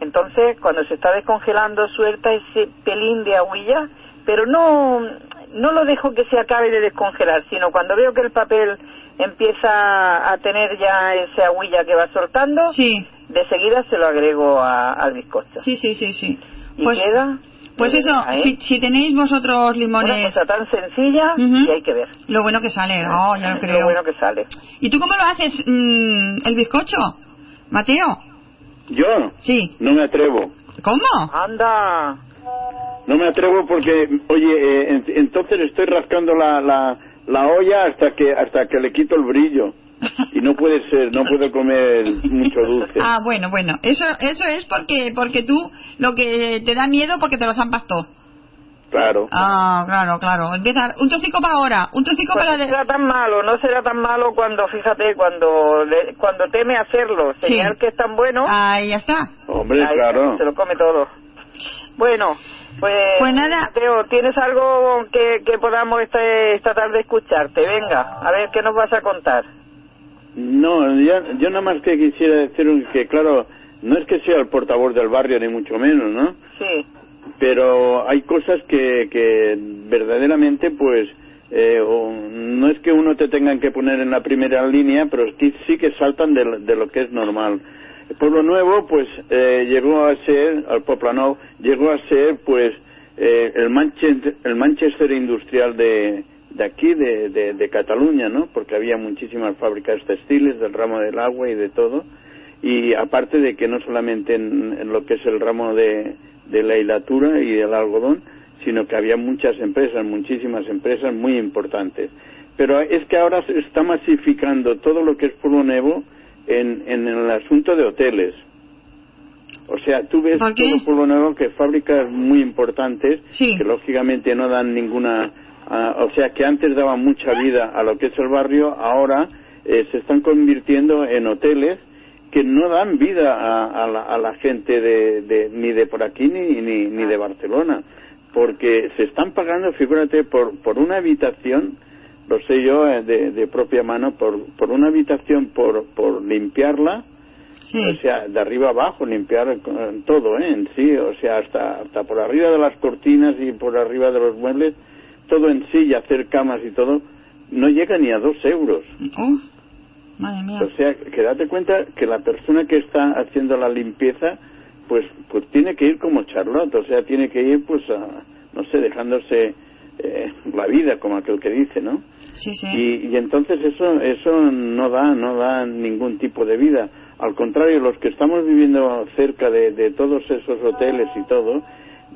Entonces, cuando se está descongelando, suelta ese pelín de agüilla, pero no, no lo dejo que se acabe de descongelar, sino cuando veo que el papel empieza a tener ya esa agüilla que va soltando, Sí. de seguida se lo agrego a- al bizcocho. Sí, sí, sí, sí. Y Pues, queda... pues eso, ¿eh? si, si tenéis vosotros Una limones, cosa tan sencilla Ujú. y hay que ver. lo bueno que sale, oh, ya lo creo. Lo bueno que sale. ¿Y tú cómo lo haces, mm, el bizcocho, Mateo? Yo Sí. no me atrevo. ¿Cómo? Anda. No me atrevo porque, oye, eh, en- entonces estoy rascando la, la, la olla hasta que hasta que le quito el brillo. Y no puede ser, no puedo comer mucho dulce. Ah, bueno, bueno, eso eso es porque porque tú lo que te da miedo porque te lo zampas todo. Claro. Ah, claro, claro. Empieza un trocico para ahora, un trocico Pues para... no será tan malo, no será tan malo cuando, fíjate, cuando le- cuando teme hacerlo, Sí. señal que es tan bueno, Ahí ya está. Hombre, ahí claro. se lo come todo. Bueno, pues, Pues nada. Teo, ¿tienes algo que, que podamos este, esta tarde escucharte? Venga, a ver qué nos vas a contar. No, yo, yo nada más que quisiera decir que, claro, no es que sea el portavoz del barrio, ni mucho menos, ¿no? Sí, Pero hay cosas que, que verdaderamente, pues, eh, no es que uno te tengan que poner en la primera línea, pero sí, que saltan de, de lo que es normal. El Pueblo Nuevo, pues, eh, llegó a ser, al Poplanov, llegó a ser, pues, eh, el, Manchester, el Manchester industrial de, de aquí, de, de, de Cataluña, ¿no? Porque había muchísimas fábricas textiles del ramo del agua y de todo. Y aparte de que no solamente en, en lo que es el ramo de, de la hilatura y del algodón, sino que había muchas empresas, muchísimas empresas muy importantes. Pero es que ahora se está masificando todo lo que es Pueblo Nuevo en, en el asunto de hoteles. O sea, tú ves todo Pueblo Nuevo que fábricas muy importantes Sí. que lógicamente no dan ninguna, ah, o sea, que antes daban mucha vida a lo que es el barrio, ahora eh, se están convirtiendo en hoteles que no dan vida a, a la, a la gente de, de- ni de por aquí ni, ni, ni de Barcelona, porque se están pagando, figúrate, por, por una habitación, lo sé yo eh, de, de propia mano, por, por una habitación, por, por limpiarla, Sí. o sea, de arriba abajo, limpiar todo, ¿eh? En sí, o sea, hasta, hasta por arriba de las cortinas y por arriba de los muebles, todo en sí, y hacer camas y todo, no llega ni a dos euros. Oh, madre mía. O sea, que date cuenta que la persona que está haciendo la limpieza, pues, pues tiene que ir como Charlotte, o sea, tiene que ir, pues, a, no sé, dejándose eh, la vida, como aquel que dice, ¿no? Sí, sí. Y, y entonces eso eso no da no da ningún tipo de vida al contrario los que estamos viviendo cerca de, de todos esos hoteles y todo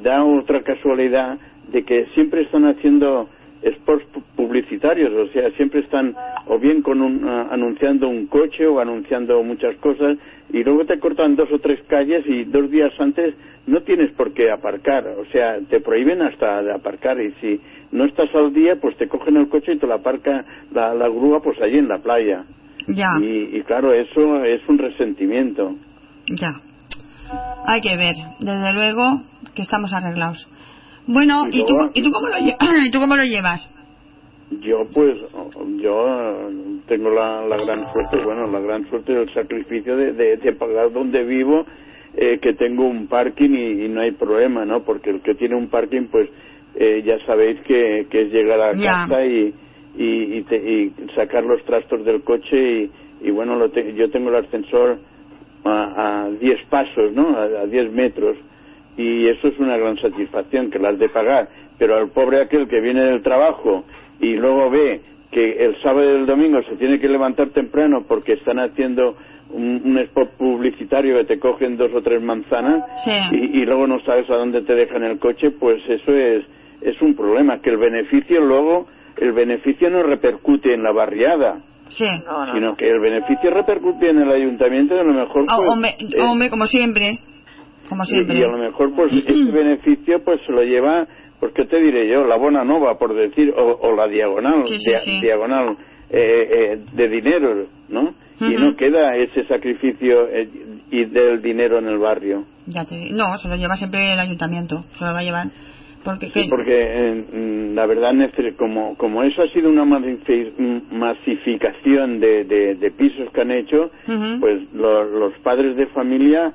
da otra casualidad de que siempre están haciendo spots pu- publicitarios o sea siempre están o bien con un, ah, anunciando un coche o anunciando muchas cosas y luego te cortan dos o tres calles y dos días antes no tienes por qué aparcar o sea te prohíben hasta de aparcar y si no estás al día pues te cogen el coche y te lo aparca la, la grúa pues allí en la playa Ya, y, y claro eso es un resentimiento ya. Hay que ver, desde luego que estamos arreglados. Bueno, Y ¿y tú, ¿y tú, cómo, lo, lle- ¿y tú cómo lo llevas? Yo pues, yo tengo la, la gran suerte, bueno, la gran suerte del sacrificio de, de, de pagar donde vivo, eh, que tengo un parking y, y no hay problema, ¿no? Porque el que tiene un parking, pues eh, ya sabéis que, que es llegar a casa y, y, y, te- y sacar los trastos del coche y, y bueno, lo te- yo tengo el ascensor a, a 10 pasos, ¿no? A, a 10 metros. Y eso es una gran satisfacción que las de pagar, pero al pobre aquel que viene del trabajo y luego ve que el sábado y el domingo se tiene que levantar temprano porque están haciendo un, un spot publicitario que te cogen dos o tres manzanas Sí. y, y luego no sabes a dónde te dejan el coche, pues eso es, es un problema, que el beneficio luego, el beneficio no repercute en la barriada, Sí. sino que el beneficio repercute en el ayuntamiento y a lo mejor pues, hombre, eh, hombre, como siempre. Como y, siempre. y a lo mejor pues ese beneficio pues se lo lleva pues qué te diré yo la bona nova por decir o, o la diagonal Sí, sí, dia- sí. diagonal eh, eh, de dinero no y Ujú. no queda ese sacrificio eh, y del dinero en el barrio Ya te No, se lo lleva siempre el ayuntamiento. Se lo va a llevar. Porque, Sí, que- porque eh, mm, la verdad como como eso ha sido una masifi- masificación de, de- de pisos que han hecho Ujú. pues lo- los padres de familia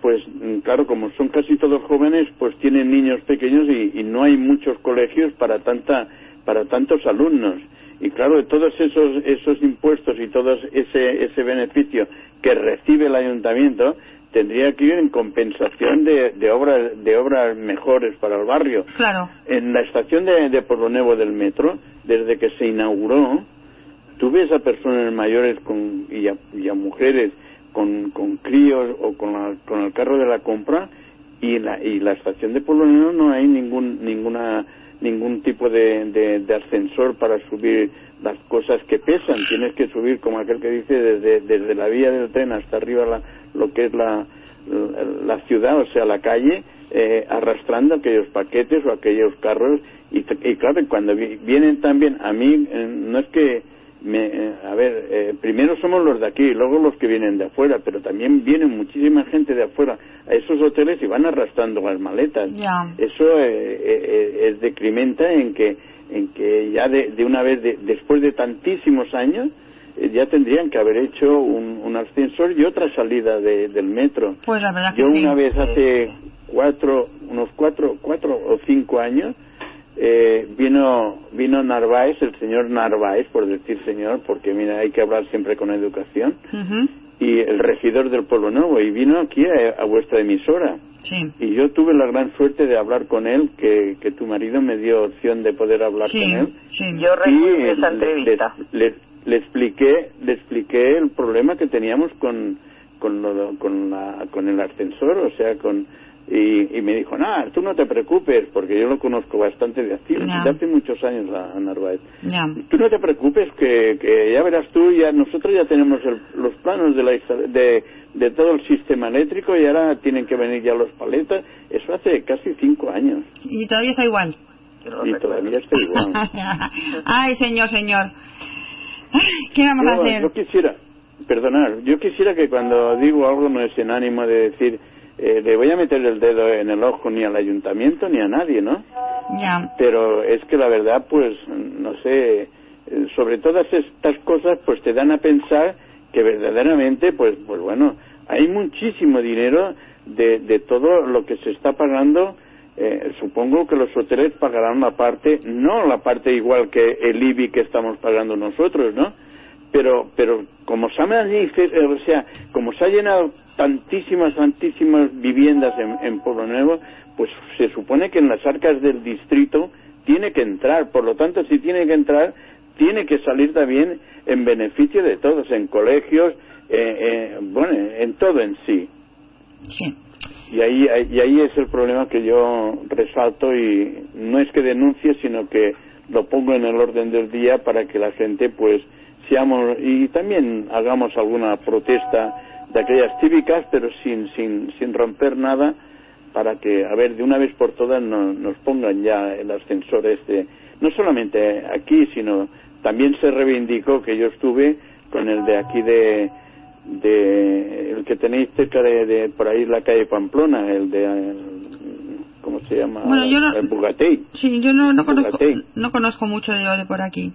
pues mm, claro como son casi todos jóvenes pues tienen niños pequeños y, y no hay muchos colegios para tanta para tantos alumnos y claro de todos esos esos impuestos y todo ese ese beneficio que recibe el ayuntamiento tendría que ir en compensación de, de obras de obras mejores para el barrio Claro. en la estación de, de Pueblo Nuevo del metro, desde que se inauguró, tú ves a personas mayores con, y, a, y a mujeres con, con críos o con, la- con el carro de la compra y la, y la estación de Nuevo no hay ningún ninguna ningún tipo de, de- ascensor para subir las cosas que pesan. Tienes que subir, como aquel que dice, desde, desde la vía del tren hasta arriba la- lo que es la, la, ciudad, o sea, la calle, eh, arrastrando aquellos paquetes o aquellos carros. Y, y claro, cuando vi- vienen también, a mí, eh, no es que, me, eh, a ver, eh, primero somos los de aquí, luego los que vienen de afuera, pero también vienen muchísima gente de afuera a esos hoteles y van arrastrando las maletas. Eso eh, eh, es decrimenta en que, en que ya de, de una vez, de- después de tantísimos años, eh, ya tendrían que haber hecho un, un ascensor y otra salida de- del metro. Pues la verdad que Yo sí. una vez hace cuatro, unos cuatro, cuatro o cinco años, eh, vino, vino Narváez, el señor Narváez, por decir señor, porque mira, hay que hablar siempre con educación, y el regidor del Pueblo Nuevo, y vino aquí a, a vuestra emisora. Sí. Y yo tuve la gran suerte de hablar con él, que, que tu marido me dio opción de poder hablar Sí, con él. sí. Yo recuerdo esa entrevista. Le, le- le expliqué, le expliqué el problema que teníamos con, con, lo- con, la, con el ascensor, o sea, con y, y me dijo, nada, tú no te preocupes, porque yo lo conozco bastante de hace, Ya. de hace muchos años a, a Narváez. Tú no te preocupes, que, que ya verás tú, ya nosotros ya tenemos el- los planos de, la, de, de todo el sistema eléctrico y ahora tienen que venir ya los paletas. Eso hace casi cinco años Y todavía está igual. y todavía está igual. Ay, señor, señor. Ay, ¿Qué vamos a hacer? Yo quisiera, perdonar, yo quisiera que cuando digo algo no es en ánimo de decir, eh, le voy a meter el dedo en el ojo ni al ayuntamiento ni a nadie, ¿no? Ya. Pero es que la verdad, pues, no sé, eh, sobre todas estas cosas, pues te dan a pensar que verdaderamente, pues, pues bueno, hay muchísimo dinero de, de todo lo que se está pagando. eh, supongo que los hoteles pagarán la parte, no la parte igual que el IBI que estamos pagando nosotros, ¿no? Pero, pero como se ha eh, o sea, como se ha llenado tantísimas, tantísimas viviendas en, en Pueblo Nuevo, pues se supone que en las arcas del distrito tiene que entrar. Por lo tanto, si tiene que entrar, tiene que salir también en beneficio de todos, en colegios, eh, eh, bueno, en todo en sí. Sí. Y ahí, y ahí es el problema que yo resalto y no es que denuncie, sino que lo pongo en el orden del día para que la gente pues seamos y también hagamos alguna protesta de aquellas cívicas, pero sin, sin, sin romper nada para que, a ver, de una vez por todas no- nos pongan ya el ascensor este, no solamente aquí, sino también se reivindicó que yo estuve con el de aquí de, de el que tenéis cerca de, de por ahí la calle Pamplona, el de, ¿cómo se llama? Bueno, yo no- El Bugatei. Sí, yo no, no conozco, no conozco mucho de, de por aquí.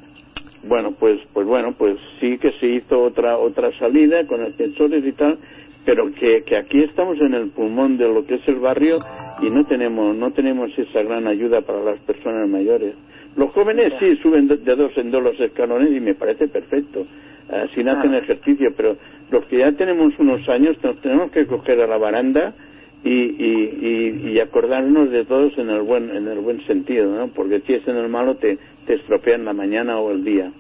Bueno, pues, pues bueno, pues sí que se hizo otra otra salida con ascensores y tal, pero que, que aquí estamos en el pulmón de lo que es el barrio y no tenemos no tenemos esa gran ayuda para las personas mayores. Los jóvenes sí suben de, de dos en dos los escalones y me parece perfecto, así hacen ejercicio, pero los que ya tenemos unos años nos tenemos que coger a la baranda y, y, y, y acordarnos de todos en el buen en el buen sentido, ¿no? Porque si es en el malo te, te estropean la mañana o el día.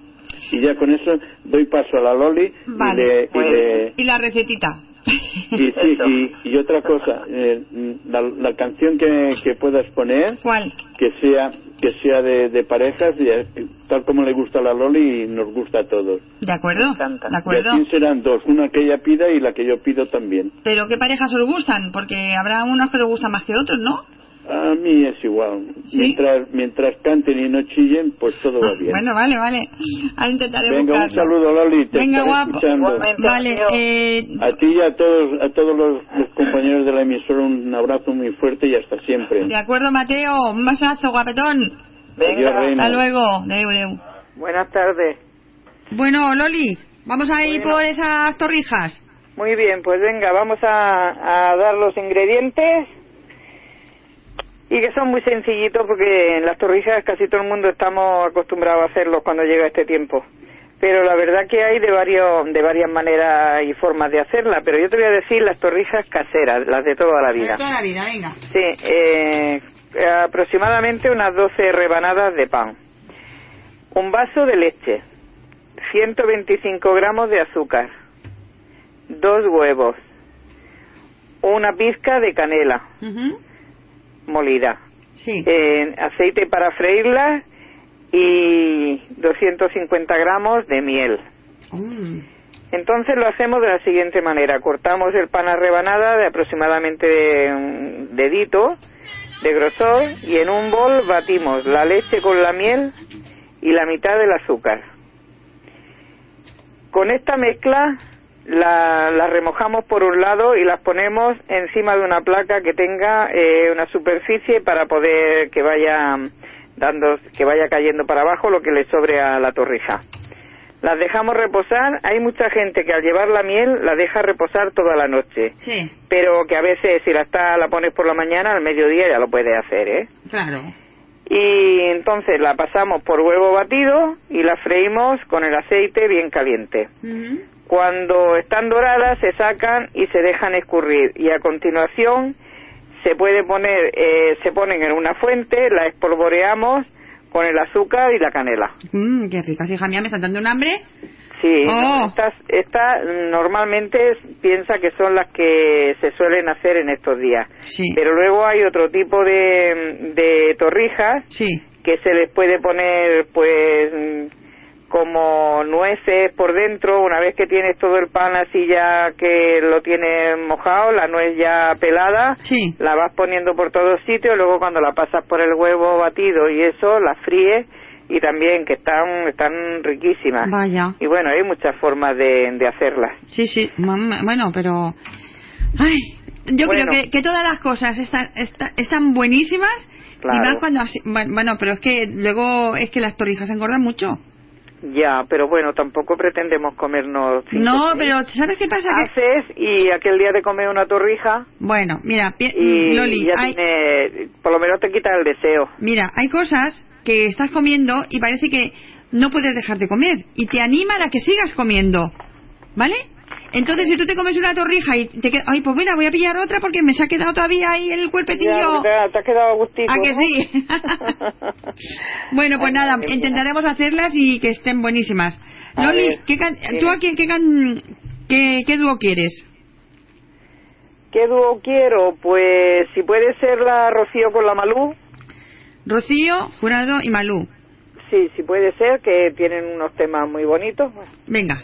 Y ya con eso doy paso a la Loli Vale. y le, y le- Y la recetita. Y, sí, y, y otra cosa, eh, la, la canción que, que puedas poner, ¿Cuál? que sea que sea de, de parejas, y, eh, tal como le gusta a la Loli y nos gusta a todos. ¿De acuerdo? ¿De acuerdo? Y así serán dos, una que ella pida y la que yo pido también. Pero ¿qué parejas os gustan? Porque habrá unos que os gustan más que otros, ¿no? A mí es igual. Mientras, mientras canten y no chillen, pues todo va bien. Bueno, vale, vale. Ahora intentaré Venga, un saludo, Loli. Te Venga, guapo. escuchando. Vale, eh, A ti y a todos, a todos los, los compañeros de la emisora un abrazo muy fuerte y hasta siempre. de acuerdo, Mateo. Un besazo, guapetón. Adiós, reina. Hasta luego. Deu, deu. Buenas tardes. Bueno, Loli, vamos a ir por esas torrijas. Muy bien, pues venga, vamos a, a dar los ingredientes y que son muy sencillitos porque en las torrijas casi todo el mundo estamos acostumbrados a hacerlos cuando llega este tiempo. Pero la verdad que hay de varios de varias maneras y formas de hacerla, pero yo te voy a decir las torrijas caseras, las de toda la vida. De toda la vida, venga. Sí, eh, aproximadamente unas 12 rebanadas de pan, un vaso de leche, 125 gramos de azúcar, dos huevos, una pizca de canela molida, Sí. eh, aceite para freírla y 250 gramos de miel. Mm. Entonces lo hacemos de la siguiente manera. Cortamos el pan a rebanada de aproximadamente un dedito de grosor y en un bol batimos la leche con la miel y la mitad del azúcar. Con esta mezcla la, la remojamos por un lado y las ponemos encima de una placa que tenga eh, una superficie para poder que vaya dando que vaya cayendo para abajo lo que le sobre a la torrija. Las dejamos reposar. Hay mucha gente que al llevar la miel la deja reposar toda la noche, Sí, pero que a veces si la está la pones por la mañana al mediodía ya lo puede hacer, ¿eh? claro. Y entonces la pasamos por huevo batido y la freímos con el aceite bien caliente. Cuando están doradas se sacan y se dejan escurrir y a continuación se puede poner, eh, se ponen en una fuente, la espolvoreamos con el azúcar y la canela. Mm, qué ricas, hija mía, me están dando un hambre. Sí, Oh. estas, estas normalmente piensa que son las que se suelen hacer en estos días. Sí. Pero luego hay otro tipo de, de torrijas que se les puede poner, pues, como nueces por dentro. Una vez que tienes todo el pan así ya que lo tienes mojado, la nuez ya pelada, la vas poniendo por todos sitios. Luego cuando la pasas por el huevo batido y eso, la fríes y también que están, están riquísimas. Vaya. Y bueno, hay muchas formas de, de hacerlas. Sí, sí, bueno, pero... Ay, yo Bueno. creo que, que todas las cosas están, está- están buenísimas y más cuando... bueno, pero es que luego es que las torrijas engordan mucho. Ya, pero bueno, tampoco pretendemos comernos. cinco, No, pero ¿sabes qué pasa? Que, Haces y aquel día te comes una torrija bueno, mira, y Loli, ya hay, tiene, por lo menos te quita el deseo. mira, hay cosas que estás comiendo y parece que no puedes dejar de comer y te animan a que sigas comiendo, ¿vale? Entonces, si tú te comes una torrija y te quedas, ay, pues mira, voy a pillar otra porque me se ha quedado todavía ahí el cuerpetillo. Ya, te, ha- quedado gustito. ¿A que sí? bueno, pues nada, intentaremos hacerlas y que estén buenísimas. A Loli, ver, ¿qué can-. ¿tú a quién, qué, can- qué, qué dúo quieres? ¿Qué dúo quiero? Pues si puede ser la Rocío con la Malú. Rocío, Jurado y Malú. Sí, si puede ser, que tienen unos temas muy bonitos. Venga.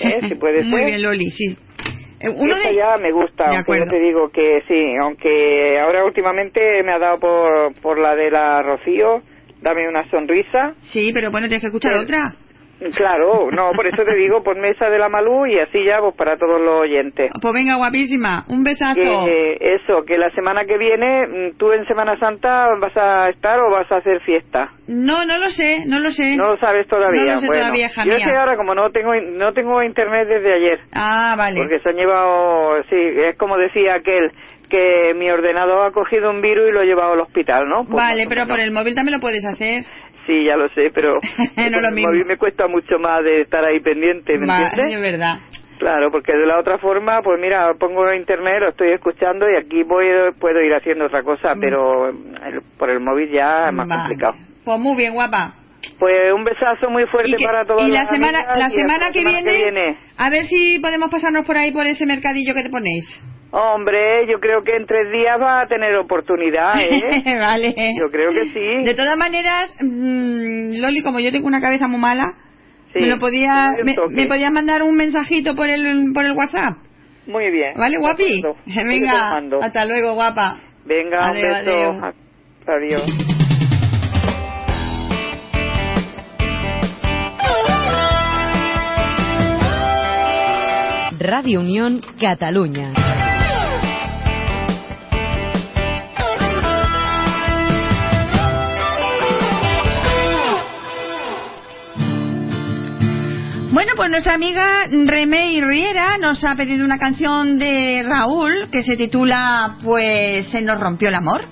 ¿Eh? Si puede Muy ser. bien, Loli, sí. Eh, Uno de... ya me gusta, De aunque yo te digo que sí, aunque ahora últimamente me ha dado por, por la de la Rocío, dame una sonrisa. Sí, pero bueno, tienes que escuchar Pero- otra. Claro, no, por eso te digo, ponme esa de la Malú y así ya pues para todos los oyentes. Pues venga, guapísima. Un besazo. Que eso, que la semana que viene, mm, tú en Semana Santa vas a estar o vas a hacer fiesta. No, no lo sé, no lo sé. No lo sabes todavía. No lo sé bueno, todavía, hija yo mía. es que ahora como no tengo no tengo internet desde ayer. Ah, vale. Porque se han llevado, sí, es como decía aquel, que mi ordenador ha cogido un virus y lo ha llevado al hospital, ¿no? Pues vale, pero por el móvil también lo puedes hacer. Sí, ya lo sé, pero No lo me cuesta mucho más de estar ahí pendiente, ¿me Va, entiendes? es verdad. Claro, porque de la otra forma, pues mira, pongo internet, lo estoy escuchando y aquí voy, puedo ir haciendo otra cosa, pero el- por el móvil ya es más Vale. complicado. Pues muy bien, guapa. Pues un besazo muy fuerte que- para todos y la semana, la semana, que, viene, viene. a ver si podemos pasarnos por ahí por ese mercadillo que te ponéis. Hombre, yo creo que en tres días va a tener oportunidad, ¿eh? vale. Yo creo que sí. De todas maneras, mm, Loli, como yo tengo una cabeza muy mala, Sí, me lo podía, me, me podías mandar un mensajito por el, por el WhatsApp. Muy bien. ¿Vale, guapi? Venga, hasta luego, guapa. Venga, Adeu, un beso. adeu. Adiós. Radio Unión Cataluña. Bueno, pues nuestra amiga Remey Riera nos ha pedido una canción de Raúl que se titula Pues se nos rompió el amor.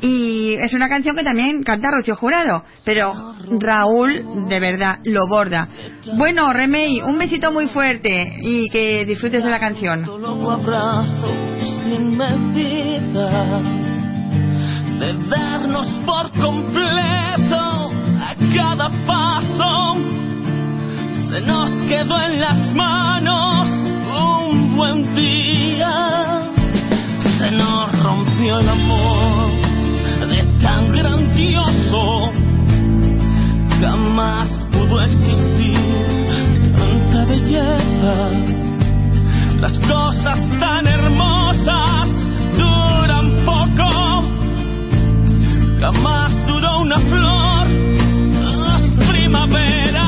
Y es una canción que también canta Rocío Jurado, pero Raúl de verdad lo borda. Bueno, Remey, un besito muy fuerte y que disfrutes de la canción. Se nos quedó en las manos un buen día se nos rompió el amor de tan grandioso jamás pudo existir tanta belleza las cosas tan hermosas duran poco. Jamás duró una flor, dos primaveras.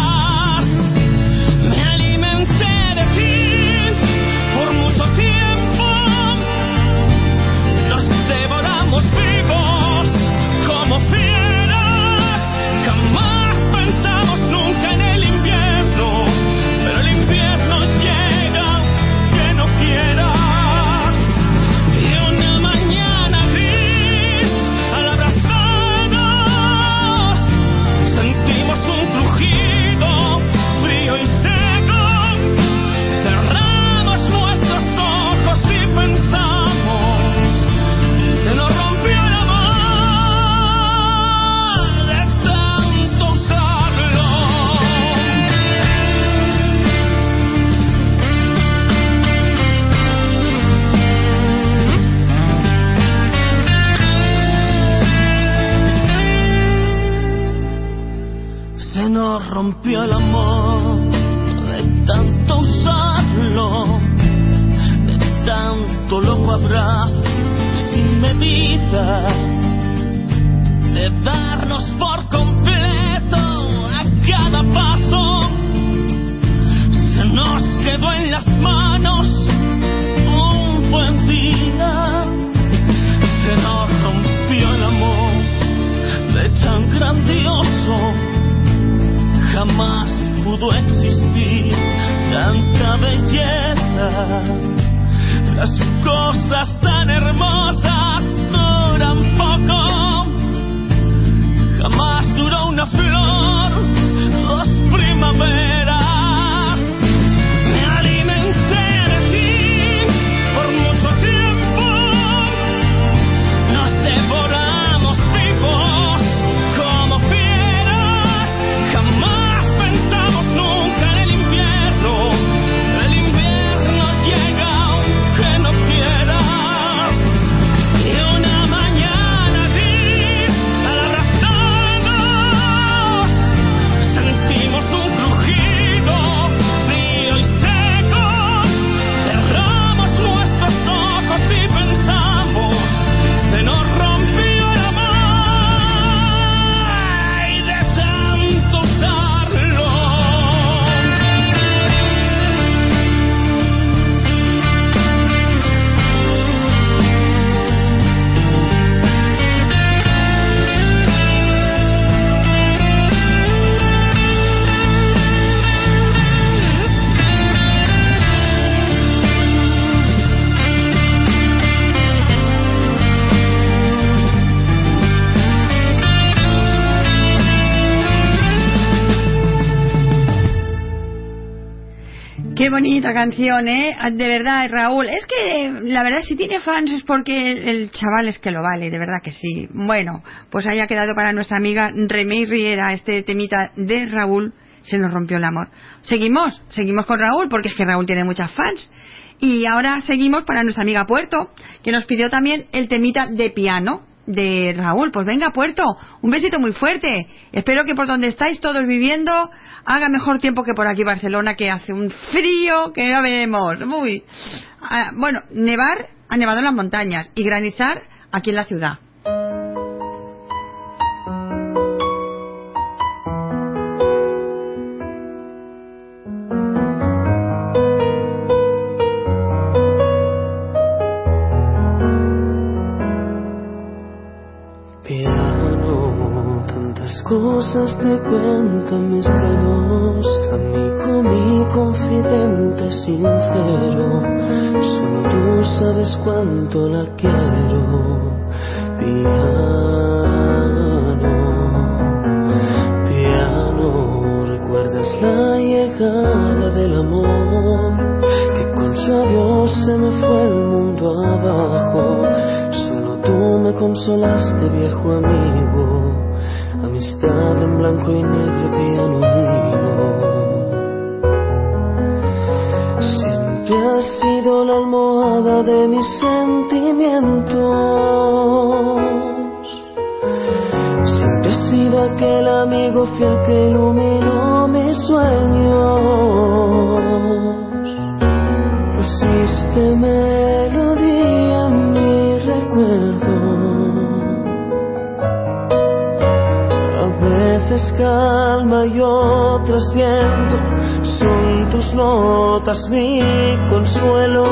Canción, ¿eh? De verdad, Raúl. Es que, la verdad, si tiene fans es porque el chaval es que lo vale, de verdad que sí. Bueno, pues haya quedado para nuestra amiga Remey Riera este temita de Raúl, se nos rompió el amor. Seguimos, seguimos con Raúl, porque es que Raúl tiene muchas fans. Y ahora seguimos para nuestra amiga Puerto, que nos pidió también el temita de piano de Raúl. Pues venga, Puerto, un besito muy fuerte. Espero que por donde estáis todos viviendo haga mejor tiempo que por aquí Barcelona, que hace un frío que ya veremos. Muy. Ah, bueno, nevar ha nevado en las montañas y granizar aquí en la ciudad. Cosas te cuentan mis amigo, mi confidente sincero. Solo tú sabes cuánto la quiero. Piano, piano, recuerdas la llegada del amor, que con su adiós se me fue el mundo abajo. Solo tú me consolaste, viejo amigo. Amistad en blanco y negro, mío. Siempre has sido la almohada de mis sentimientos. Siempre has sido aquel amigo fiel que iluminó mis sueños. Pusiste calma y otras viento. Son tus notas mi consuelo.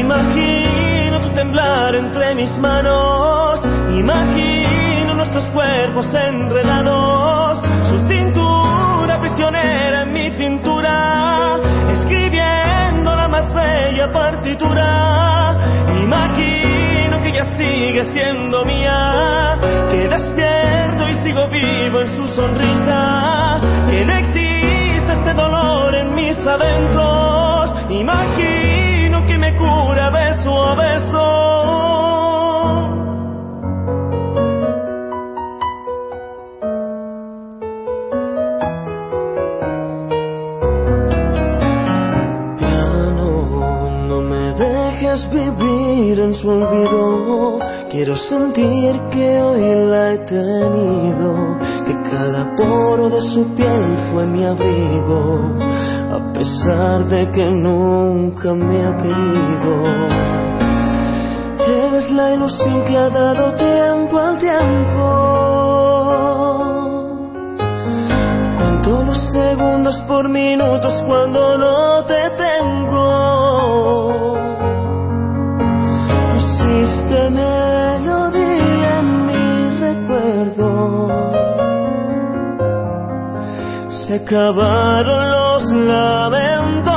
Imagino tu temblar entre mis manos. Imagino nuestros cuerpos enredados. Su cintura prisionera en mi cintura. Escribiendo la más bella partitura. Imagino que ella sigue siendo mía. Que despierto y sigo vivo en su sonrisa. Que no existe este dolor en mis adentros. Imagino que me cura beso a beso. No me dejes vivir en su olvido. Quiero sentir que hoy la he tenido, que cada poro de su piel fue mi abrigo, a pesar de que nunca me ha querido. Eres la ilusión que ha dado tiempo al tiempo. Cuento los segundos por minutos cuando no te tengo. Se acabaron los lamentos.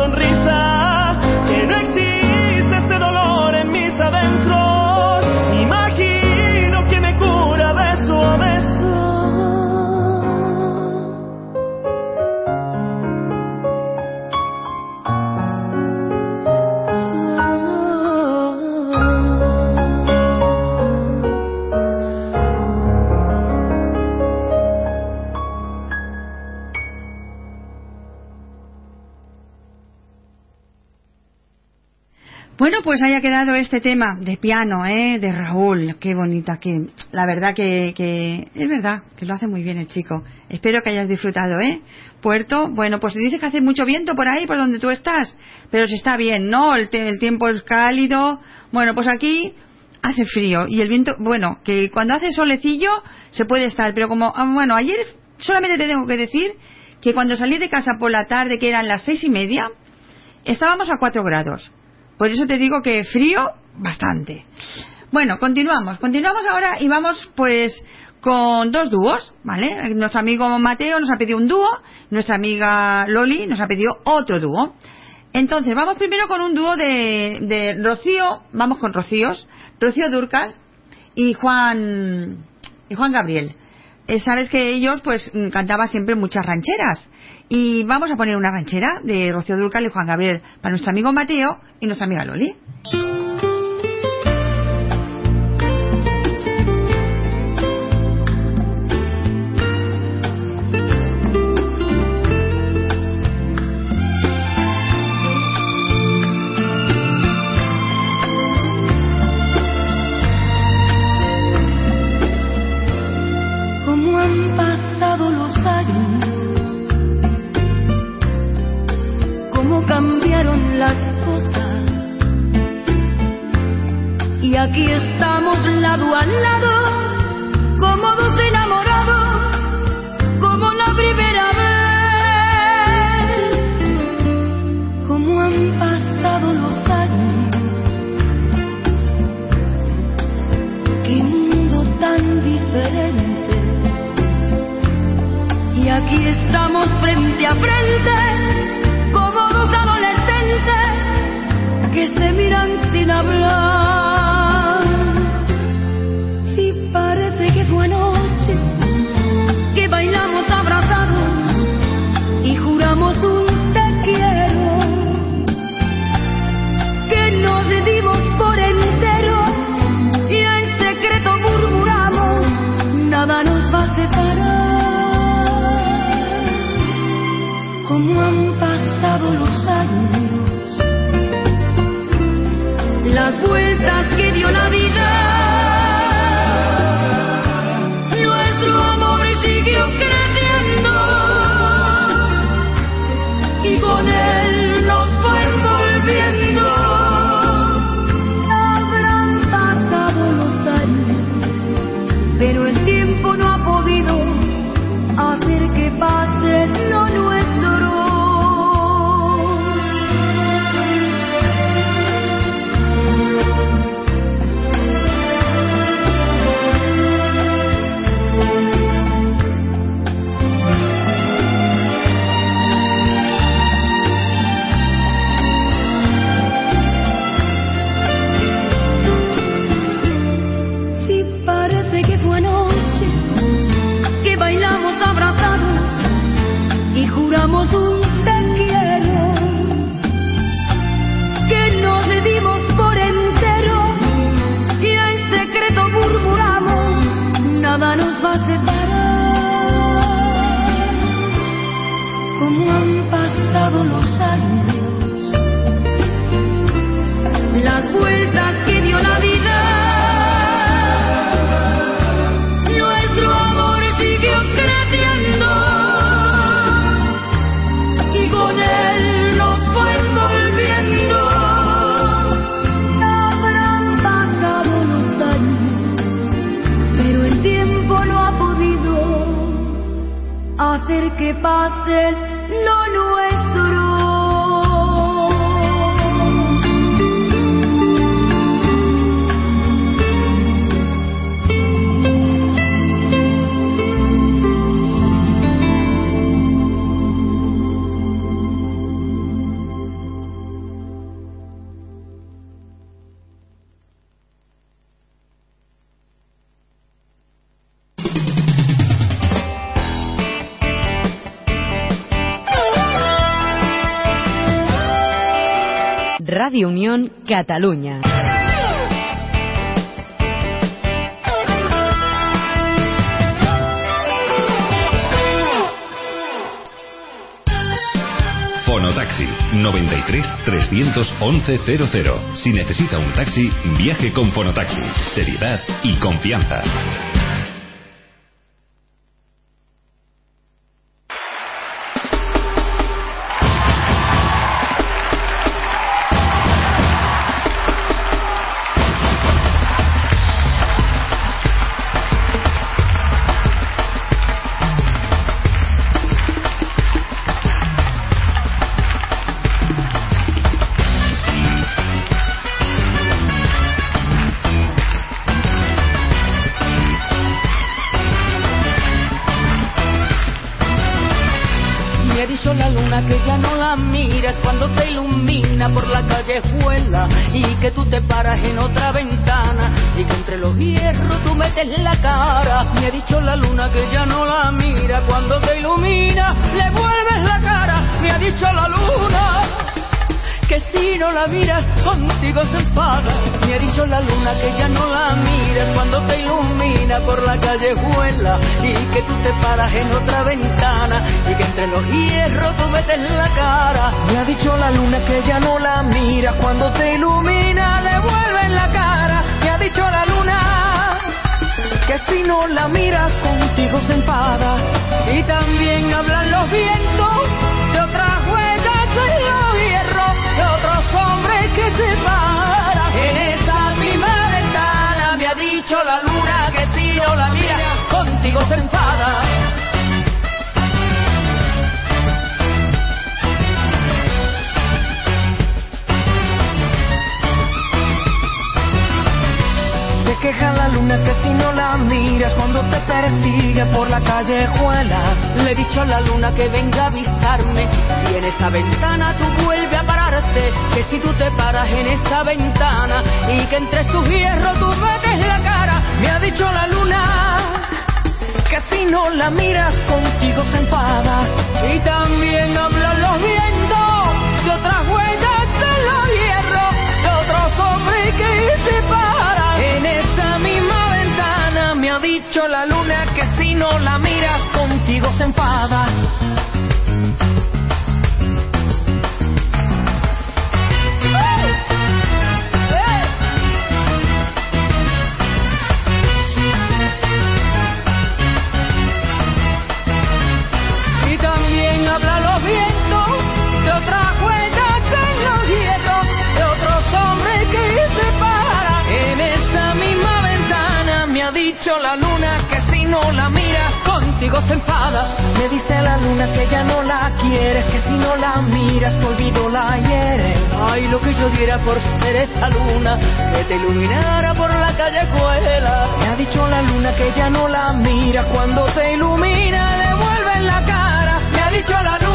Sonrisa. Bueno, pues haya quedado este tema de piano, ¿eh? De Raúl. Qué bonita, que la verdad que, que es verdad que lo hace muy bien el chico. Espero que hayas disfrutado, ¿eh? Puerto, bueno, pues se dice que hace mucho viento por ahí, por donde tú estás, pero se está bien, ¿no? El, el tiempo es cálido. Bueno, pues aquí hace frío y el viento, bueno, que cuando hace solecillo se puede estar, pero como, ah, bueno, ayer solamente te tengo que decir que cuando salí de casa por la tarde, que eran las seis y media, estábamos a 4 grados. Por eso te digo que frío, bastante. Bueno, continuamos. Continuamos ahora y vamos pues con dos dúos, ¿vale? Nuestro amigo Mateo nos ha pedido un dúo, nuestra amiga Loli nos ha pedido otro dúo. Entonces, vamos primero con un dúo de, Rocío, vamos con Rocíos, Rocío Durcal y Juan, y Juan Gabriel. Eh, sabes que ellos pues mm, cantaban siempre muchas rancheras y vamos a poner una ranchera de Rocío Durcal y Juan Gabriel para nuestro amigo Mateo y nuestra amiga Loli. Aquí estamos lado a lado, como dos enamorados, como la primera vez. Cómo han pasado los años, qué mundo tan diferente. Y aquí estamos frente a frente, Cataluña. Fonotaxi 93 311 00. Si necesita un taxi, viaje con Fonotaxi. Seriedad y confianza. Y que tú te paras en otra ventana y que entre los hierros tú metes la cara. Me ha dicho la luna que ya no la mira cuando te ilumina, le vuelves la cara. Me ha dicho la luna que si no la miras contigo se enfada. Me ha dicho la luna que ya no la miras cuando te ilumina por la callejuela y que tú te paras en otra ventana y que entre los hierros tú metes la cara. Me ha dicho la luna que ya no la miras cuando te ilumina le vuelves la cara. Me ha dicho la luna que si no la miras contigo se enfada y también hablan los vientos que se paran en esa misma ventana me ha dicho la luna que si no la miras contigo se enfada queja la luna que si no la miras cuando te persigue por la callejuela. Le he dicho a la luna que venga a avisarme y en esa ventana tú vuelves a pararte. Que si tú te paras en esa ventana y que entre sus hierros tú metes la cara. Me ha dicho la luna que si no la miras contigo se enfada. Y también hablan los vientos la miras contigo se enfada. Me dice la luna que ya no la quieres, que si no la miras tu olvido la hiere. Ay, lo que yo diera por ser esa luna que te iluminara por la callejuela. Me ha dicho la luna que ya no la mira cuando te ilumina, le vuelve la cara. Me ha dicho la luna,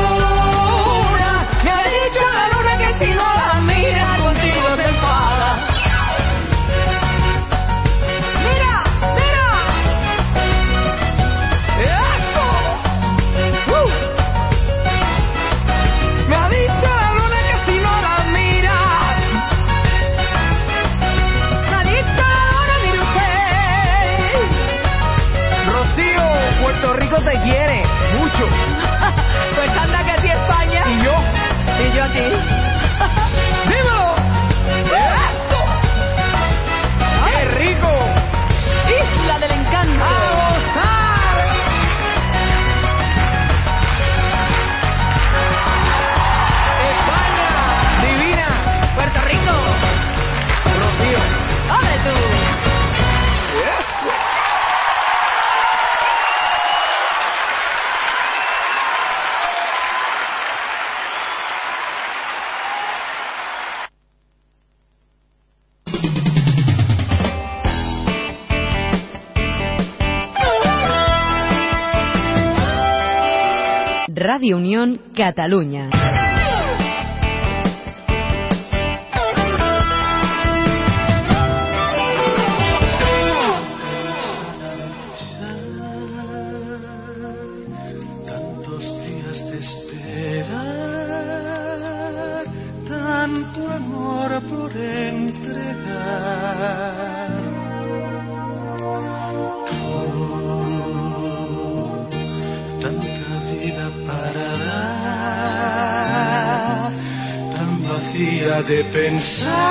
Radio Unión Cataluña. De pensar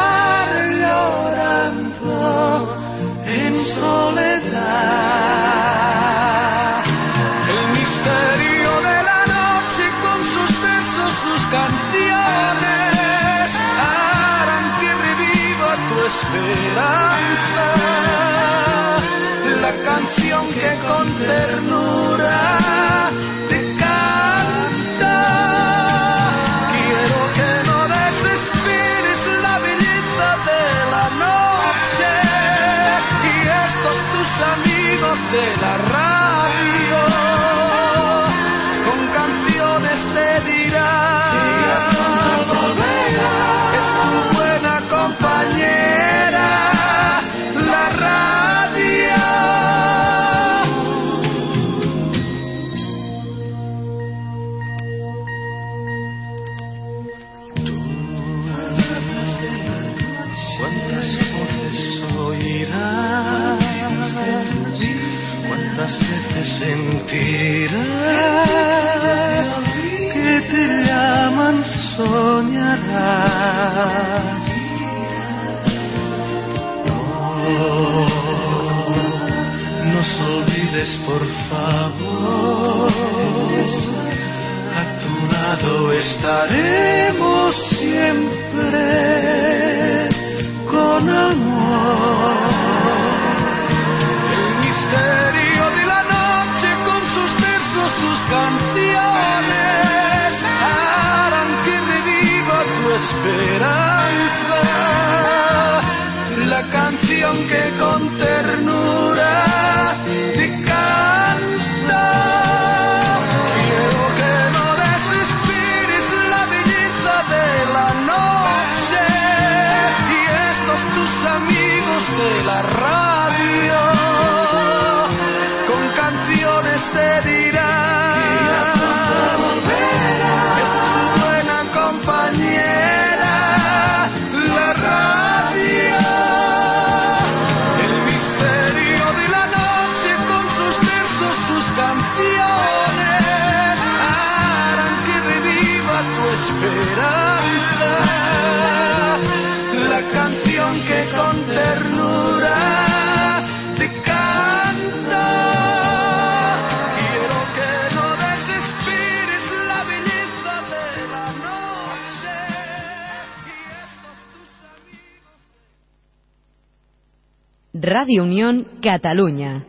Radio Unión Cataluña.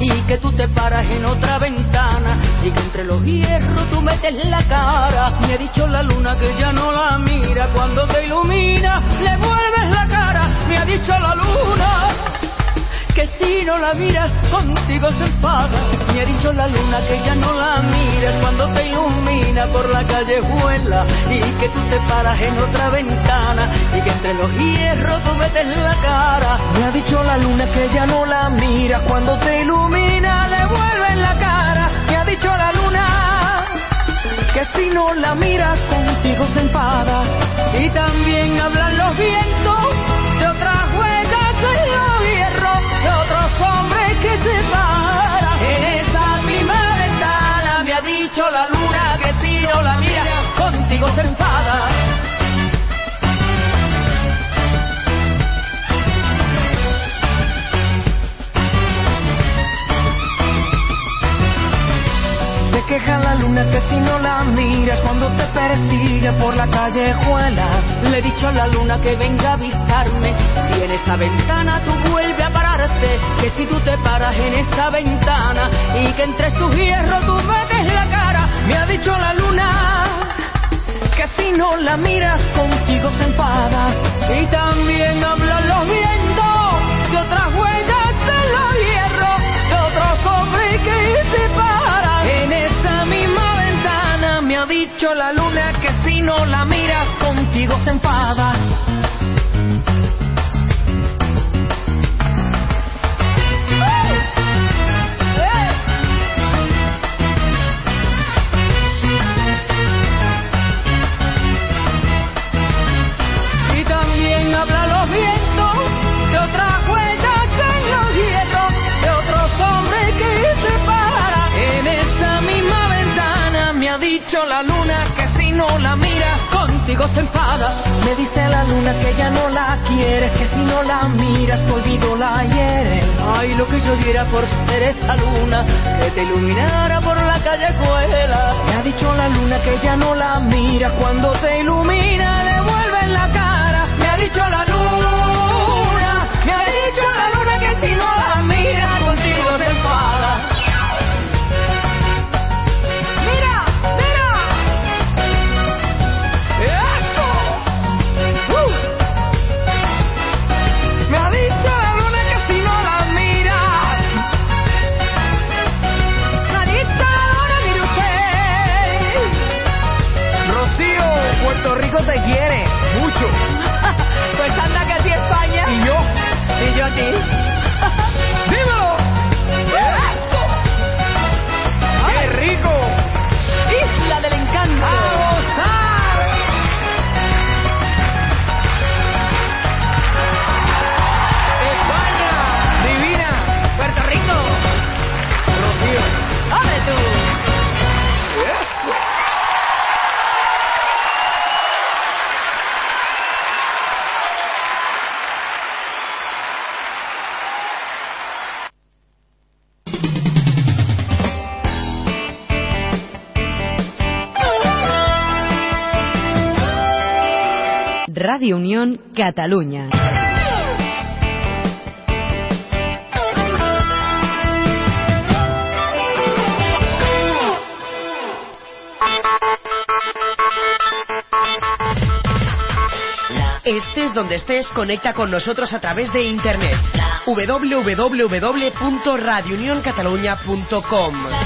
Y que tú te paras en otra ventana y que entre los hierros tú metes la cara. Me ha dicho la luna que ya no la mira cuando te ilumina le vuelves la cara. Me ha dicho la luna que si no la miras contigo se enfada. Me ha dicho la luna que ya no la miras cuando te ilumina por la callejuela y que tú te paras en otra ventana y que entre los hierros tú metes la cara. Me ha dicho la luna que ya no la miras cuando te ilumina le vuelves la cara. Me ha dicho la luna que si no la miras contigo se enfada y también hablan los vientos otros hombres que se paran en esa ventana me ha dicho la luna que si no la miras contigo se enfada Queja la luna que si no la miras cuando te persigue por la callejuela. Le he dicho a la luna que venga a avisarme y en esa ventana tú vuelves a pararte. Que si tú te paras en esa ventana y que entre sus hierros tú metes la cara. Me ha dicho la luna Que si no la miras contigo se enfada. y también hablan los vientos dicho la luna que si no la miras contigo se enfada. Me dice la luna que ya no la quieres, que si no la miras tu olvido la hiere. ay lo que yo diera por ser esa luna que te iluminara por la callejuela Me ha dicho la luna que ya no la miras, cuando te ilumina le vuelven la cara. me ha dicho la luna me ha dicho la luna que si no la miras te quiere. Mucho. pues anda que así España. Y yo. Y yo a ti. Radio Unión Cataluña. Estés donde estés, conecta con nosotros a través de internet. www.radiounioncataluña.com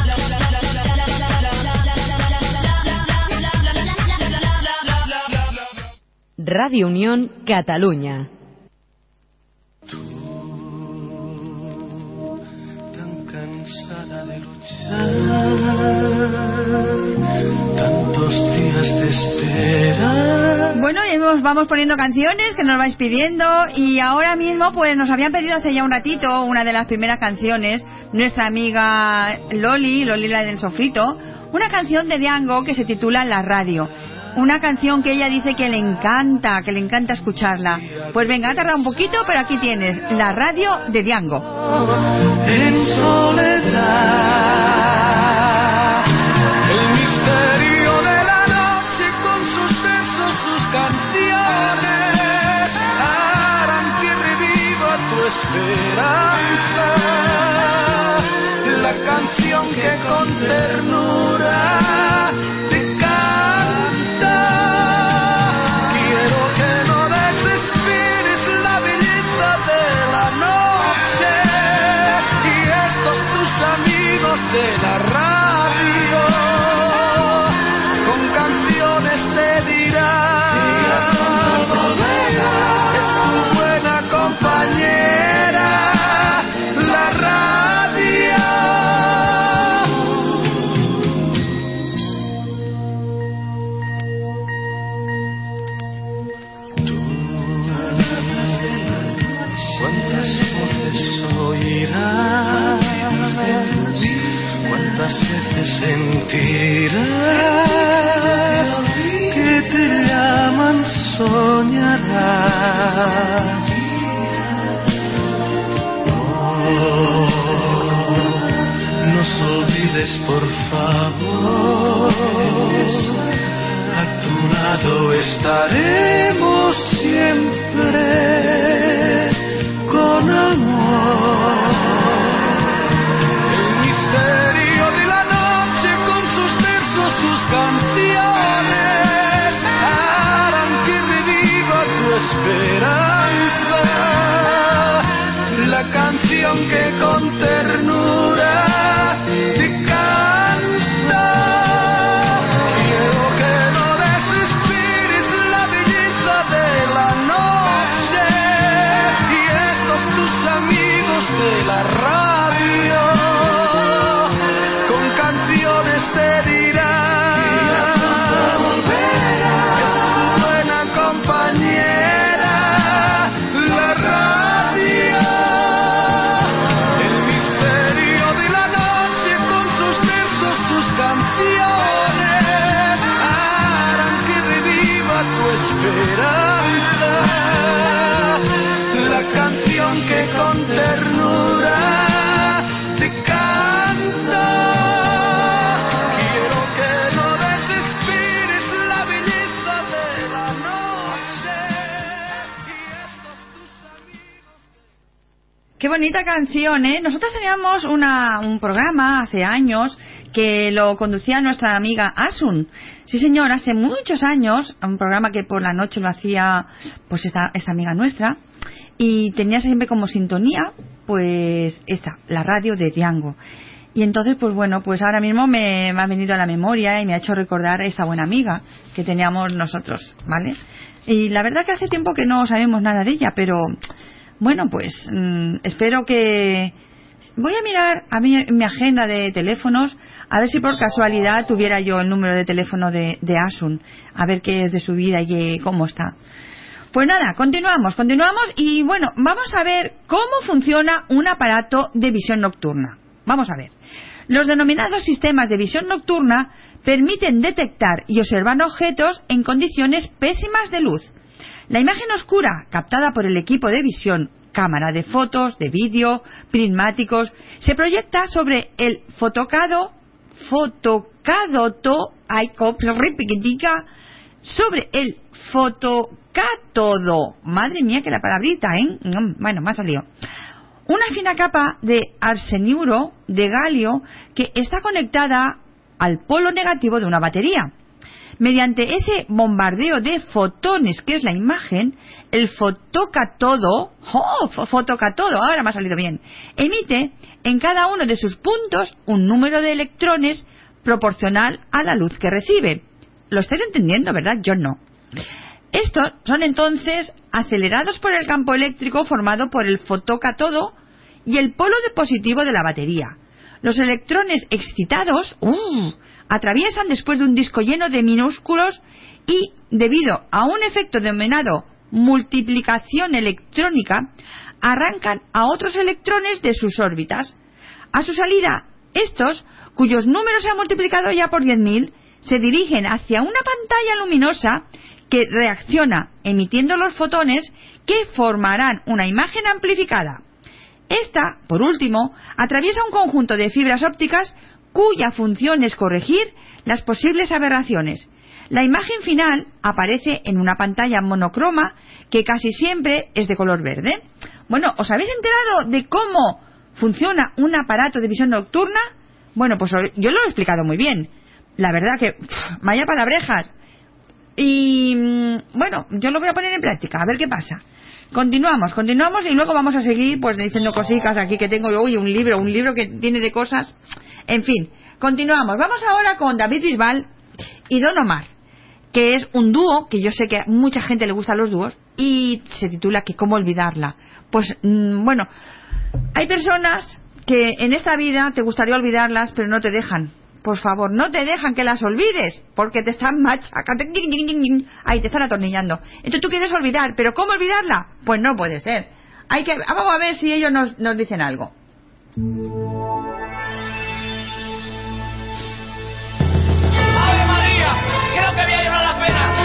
Radio Unión Cataluña. cansada de luchar, tantos días de espera. Bueno, y hemos- vamos poniendo canciones que nos vais pidiendo y ahora mismo pues nos habían pedido hace ya un ratito una de las primeras canciones, nuestra amiga Loli, Loli la del sofrito, una canción de Diango que se titula La Radio. Una canción que ella dice que le encanta, que le encanta escucharla. Pues venga, ha tardado un poquito, pero aquí tienes la radio de Diango. en soledad. El misterio de la noche con sus besos, sus canciones harán que reviva tu esperanza. La canción que con ternura soñarás. Oh, nos olvides por favor, a tu lado estaremos siempre Qué bonita canción, ¿eh? Nosotros teníamos una, un programa hace años que lo conducía nuestra amiga Asun. Sí, señor, hace muchos años, un programa que por la noche lo hacía pues esta, esta amiga nuestra y tenía siempre como sintonía pues esta, la radio de Diango. Y entonces, pues bueno, pues ahora mismo me, me ha venido a la memoria y me ha hecho recordar a esta buena amiga que teníamos nosotros, ¿vale? Y la verdad que hace tiempo que no sabemos nada de ella, pero bueno, pues mm, espero que... Voy a mirar a mi, mi agenda de teléfonos a ver si por casualidad tuviera yo el número de teléfono de, Asun, a ver qué es de su vida y cómo está. Pues nada, continuamos, continuamos y bueno, vamos a ver cómo funciona un aparato de visión nocturna. Vamos a ver. Los denominados sistemas de visión nocturna permiten detectar y observar objetos en condiciones pésimas de luz. La imagen oscura captada por el equipo de visión, cámara de fotos, de vídeo, prismáticos, se proyecta sobre el fotocado, fotocadoto, ay, sobre el fotocátodo. Madre mía, que la palabrita, ¿eh? Mm, Bueno, me ha salido. Una fina capa de arseniuro de galio que está conectada al polo negativo de una batería. Mediante ese bombardeo de fotones que es la imagen, el fotocátodo, ¡oh! fo- fotocátodo, ahora me ha salido bien, emite en cada uno de sus puntos un número de electrones proporcional a la luz que recibe. Lo estáis entendiendo, ¿verdad? Yo no. Estos son entonces acelerados por el campo eléctrico formado por el fotocátodo y el polo de positivo de la batería. Los electrones excitados ¡uh! Atraviesan después de un disco lleno de minúsculos y, debido a un efecto denominado multiplicación electrónica, arrancan a otros electrones de sus órbitas. A su salida, estos, cuyos números se han multiplicado ya por 10.000, se dirigen hacia una pantalla luminosa que reacciona emitiendo los fotones que formarán una imagen amplificada. Esta, por último, atraviesa un conjunto de fibras ópticas cuya función es corregir las posibles aberraciones. La imagen final aparece en una pantalla monocroma que casi siempre es de color verde. Bueno, ¿os habéis enterado de cómo funciona un aparato de visión nocturna? Bueno, pues yo lo he explicado muy bien. La verdad que, pff, vaya palabrejas. Y mm, bueno, yo lo voy a poner en práctica, a ver qué pasa. Continuamos, continuamos y luego vamos a seguir pues diciendo cositas aquí que tengo yo, un libro, un libro que tiene de cosas. En fin, continuamos. Vamos ahora con David Bisbal y Don Omar, que es un dúo que yo sé que a mucha gente le gustan los dúos y se titula que cómo olvidarla. Pues mm, bueno, hay personas que en esta vida te gustaría olvidarlas, pero no te dejan. Por favor, no te dejan que las olvides, porque te están machacando, ahí te están atornillando. Entonces tú quieres olvidar, pero ¿cómo olvidarla? Pues no puede ser. Hay que, vamos a ver si ellos nos, nos dicen algo. A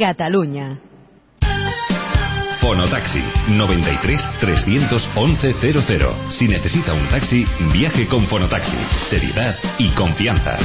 Cataluña. Fonotaxi 93 311 00. Si necesita un taxi, viaje con Fonotaxi. Seriedad y confianza.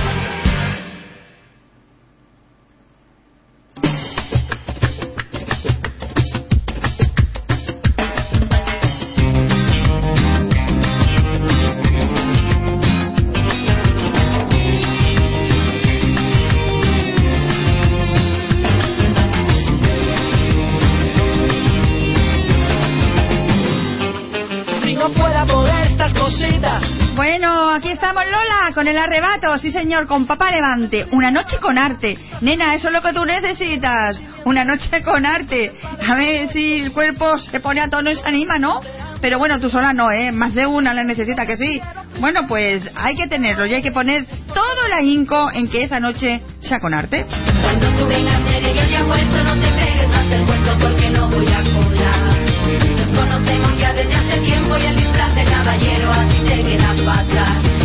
Con el arrebato, sí señor, con Papá Levante. Una noche con arte. Nena, eso es lo que tú necesitas. Una noche con arte. A ver si el cuerpo se pone a tono y se anima, ¿no? Pero bueno, tú sola no, ¿eh? Más de una la necesita que sí. Bueno, pues hay que tenerlo y hay que poner todo el ahínco en que esa noche sea con arte. Cuando tú vengas serie yo ya he vuelto, no te pegues más el cuento porque no voy a colar. Nos conocemos ya desde hace tiempo y el disfraz de caballero así te queda fatal.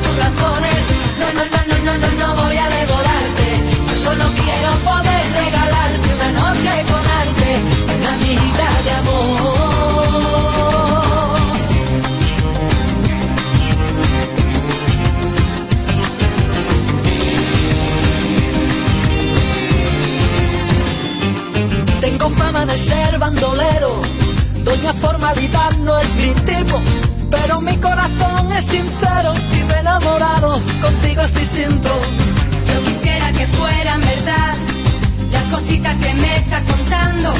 No, no, no, no, no, no, no voy a devorarte. Yo solo quiero poder regalarte una noche con arte, una amiguita de amor. Tengo fama de ser bandolero, doña formalidad no es mi tipo, pero mi corazón es sincero y me he enamorado, contigo es distinto. Yo quisiera que fueran verdad las cositas que me está contando,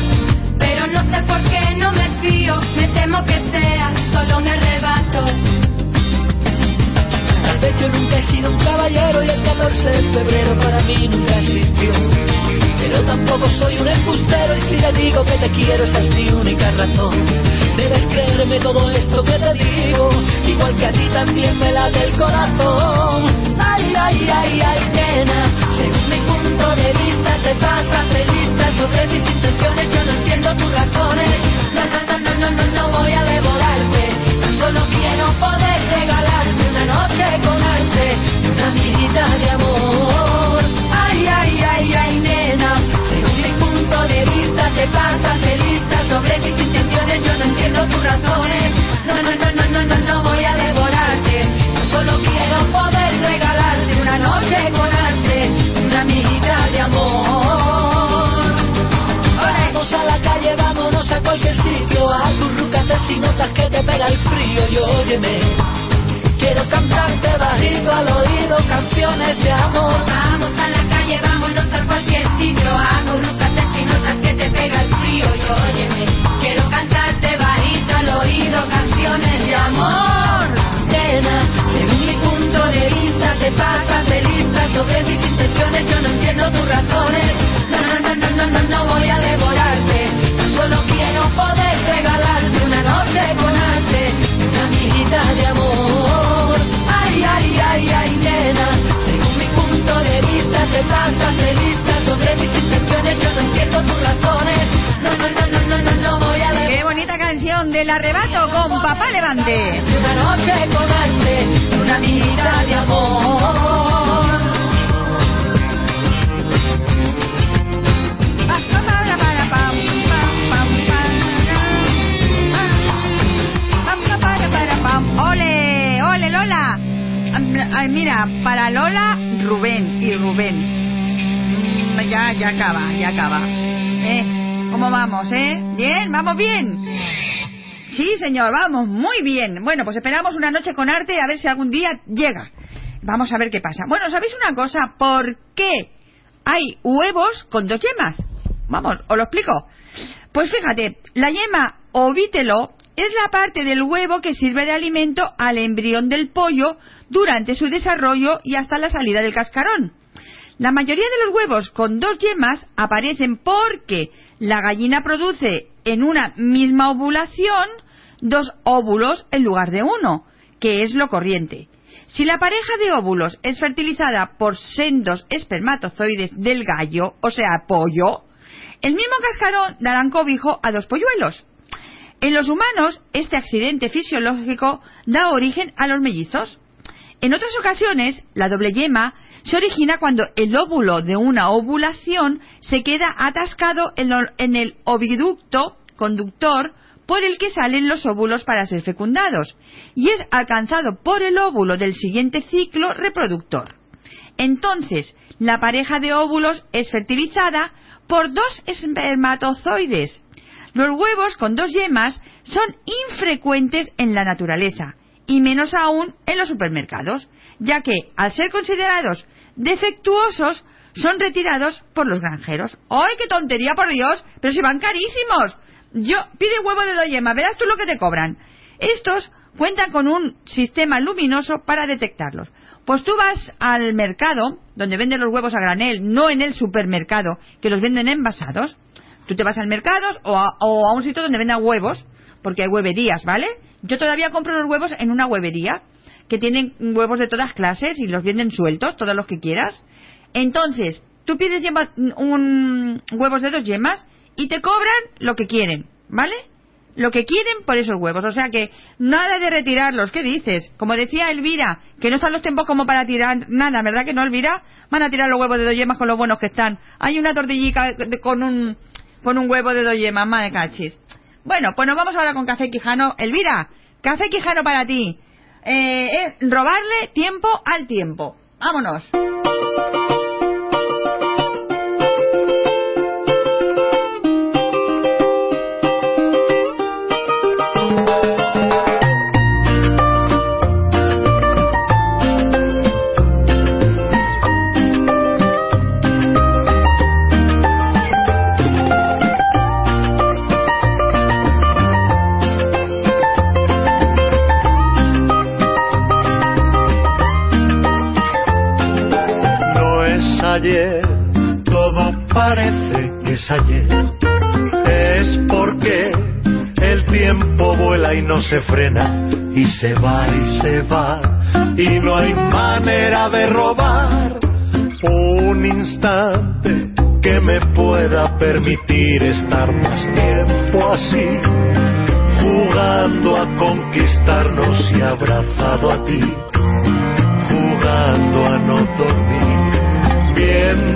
pero no sé por qué no me fío, me temo que sea solo un arrebato. Tal vez yo nunca he sido un caballero y el 14 de febrero para mí nunca existió. Pero tampoco soy un embustero y si le digo que te quiero esa es mi única razón. Debes creerme todo esto que te digo, igual que a ti también me late el corazón. Ay, ay, ay, ay, nena, según mi punto de vista te pasas de lista sobre mis intenciones, yo no entiendo tus razones. No, no, no, no, no, no, no voy a devorarte, tan solo quiero poder regalarte una noche con arte, una amiguita de amor. Ay, ay, ay, vista te pasas de lista sobre mis intenciones, yo no entiendo tus razones. No, no, no, no, no, no, no voy a devorarte, yo solo quiero poder regalarte una noche con arte, una amiguita de amor. Vamos a la calle, vámonos a cualquier sitio, acurrúcate si notas que te pega el frío y óyeme. Quiero cantarte bajito al oído canciones de amor. Vamos a la calle, vámonos a cualquier sitio, acurrúcate óyeme. Quiero cantarte bajito al oído canciones de amor. Nena, según mi punto de vista te pasas de lista sobre mis intenciones, yo no entiendo tus razones. No, no, no, no, no, no, no voy a devorarte, tan solo quiero poder regalarte una noche con arte, una amiguita de amor. Ay, ay, ay, ay, nena, según mi punto de vista te pasas de lista sobre mis intenciones, Qué bonita canción del arrebato con Papá Levante. Ole, mira, para Lola, Rubén y Rubén. Ya, ya acaba, ya acaba. ¿Eh? ¿Cómo vamos, eh? ¿Bien? ¿Vamos bien? Sí, señor, vamos, muy bien. Bueno, pues esperamos una noche con arte a ver si algún día llega. Vamos a ver qué pasa. Bueno, ¿sabéis una cosa? ¿Por qué hay huevos con dos yemas? Vamos, os lo explico. Pues fíjate, la yema ovítelo es la parte del huevo que sirve de alimento al embrión del pollo durante su desarrollo y hasta la salida del cascarón. La mayoría de los huevos con dos yemas aparecen porque la gallina produce en una misma ovulación dos óvulos en lugar de uno, que es lo corriente. Si la pareja de óvulos es fertilizada por sendos espermatozoides del gallo, o sea, pollo, el mismo cascarón darán cobijo a dos polluelos. En los humanos, este accidente fisiológico da origen a los mellizos. En otras ocasiones, la doble yema se origina cuando el óvulo de una ovulación se queda atascado en, el oviducto conductor por el que salen los óvulos para ser fecundados y es alcanzado por el óvulo del siguiente ciclo reproductor. Entonces, la pareja de óvulos es fertilizada por dos espermatozoides. Los huevos con dos yemas son infrecuentes en la naturaleza y menos aún en los supermercados, ya que, al ser considerados defectuosos, son retirados por los granjeros. ¡Ay, qué tontería, por Dios! Pero si van carísimos. Yo, pide huevo de dos yemas, verás tú lo que te cobran. Estos cuentan con un sistema luminoso para detectarlos. Pues tú vas al mercado, donde venden los huevos a granel, no en el supermercado, que los venden envasados. Tú te vas al mercado o a, o a un sitio donde vendan huevos, porque hay hueverías, ¿vale? Yo todavía compro los huevos en una huevería, que tienen huevos de todas clases y los venden sueltos, todos los que quieras. Entonces, tú pides un huevos de dos yemas y te cobran lo que quieren, ¿vale? Lo que quieren por esos huevos. O sea que nada de retirarlos. ¿Qué dices? Como decía Elvira, que no están los tiempos como para tirar nada, ¿verdad que no, Elvira? Van a tirar los huevos de dos yemas con lo buenos que están. Hay una tortillica de- con un, con un huevo de dos yemas, madre cachis. Bueno, pues nos vamos ahora con Café Quijano. Elvira, Café Quijano para ti. Eh, eh, robarle tiempo al tiempo. Vámonos. Todo parece que es ayer. Es porque el tiempo vuela y no se frena, y se va y se va, y no hay manera de robar un instante que me pueda permitir estar más tiempo así, jugando a conquistarnos y abrazado a ti. Jugando a no dormir,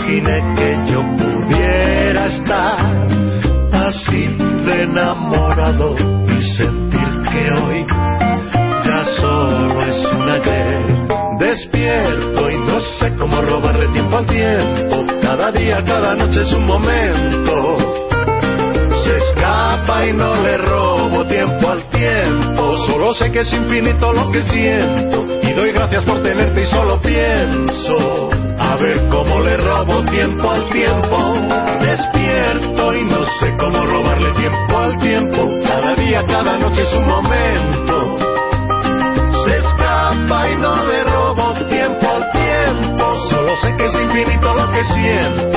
Imaginé que yo pudiera estar así de enamorado y sentir que hoy ya solo es un ayer. Despierto y no sé cómo robarle tiempo al tiempo. Cada día, cada noche es un momento. Se escapa y no le robo tiempo al tiempo. Solo sé que es infinito lo que siento. Y doy gracias por tenerte y solo pienso. Ver cómo le robo tiempo al tiempo. Despierto y no sé cómo robarle tiempo al tiempo. Cada día, cada noche es un momento. Se escapa y no le robo tiempo al tiempo. Solo sé que es infinito lo que siento.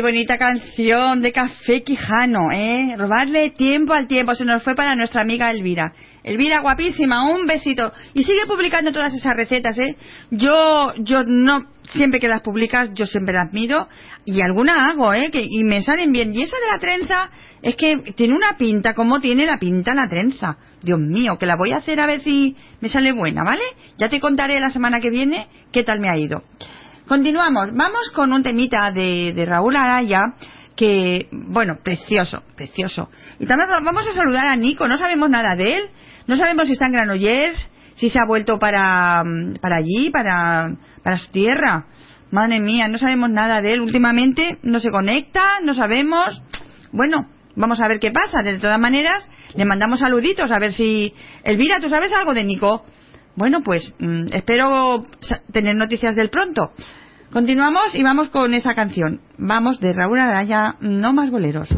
Qué bonita canción de Café Quijano, ¿eh? Robarle tiempo al tiempo. Se nos fue para nuestra amiga Elvira. Elvira, guapísima, un besito. Y sigue publicando todas esas recetas, ¿eh? Yo, yo no, siempre que las publicas, yo siempre las miro. Y alguna hago, ¿eh? Que, y me salen bien. Y esa de la trenza, es que tiene una pinta, como tiene la pinta la trenza. Dios mío, que la voy a hacer a ver si me sale buena, ¿vale? Ya te contaré la semana que viene qué tal me ha ido. Continuamos. Vamos con un temita de, de Raúl Araya que, bueno, precioso, precioso. Y también va- vamos a saludar a Nico. No sabemos nada de él. No sabemos si está en Granollers, si se ha vuelto para, para allí, para, para su tierra. Madre mía, no sabemos nada de él. Últimamente no se conecta, no sabemos. Bueno, vamos a ver qué pasa. De todas maneras, le mandamos saluditos a ver si... Elvira, ¿tú sabes algo de Nico? Bueno, pues mm, espero tener noticias del pronto. Continuamos y vamos con esa canción. Vamos de Raúl Araya, no más boleros.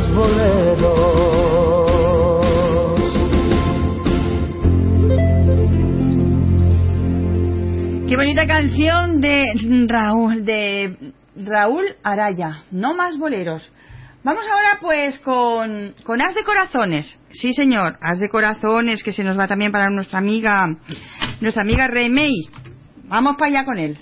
los boleros. Qué bonita canción de Raúl, de Raúl Araya, No más boleros. Vamos ahora pues con, con As de Corazones. Sí, señor, As de Corazones, que se nos va también para nuestra amiga, nuestra amiga Remey. Vamos para allá con él.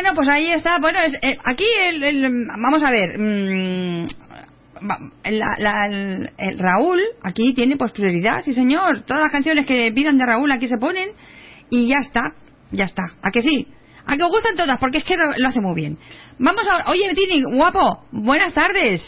Bueno, pues ahí está. Bueno, es, eh, aquí el, vamos a ver. mm, la- la- el, Raúl aquí tiene pues prioridad, sí señor. Todas las canciones que pidan de Raúl aquí se ponen y ya está, ya está. ¿A que sí? A que os gustan todas porque es que lo, hace muy bien. Vamos a Oye, Tini, guapo, buenas tardes.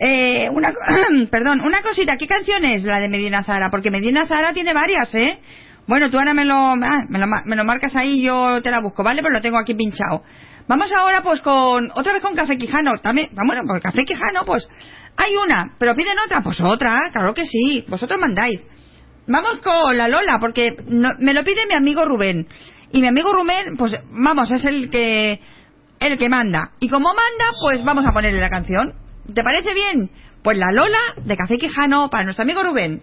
Eh, una, perdón, una cosita, ¿qué canción es la de Medina Zara? Porque Medina Zara tiene varias, ¿eh? Bueno, tú ahora me lo, ah, me lo, me lo marcas ahí yo te la busco, ¿vale? Pero lo tengo aquí pinchado. Vamos ahora pues con, otra vez con Café Quijano, también, ah, bueno, Café Quijano, pues, hay una, pero piden otra, pues otra, claro que sí, vosotros mandáis. Vamos con la Lola, porque no- me lo pide mi amigo Rubén. Y mi amigo Rubén, pues, vamos, es el que, el que manda. Y como manda, pues vamos a ponerle la canción. ¿Te parece bien? Pues la Lola de Café Quijano para nuestro amigo Rubén.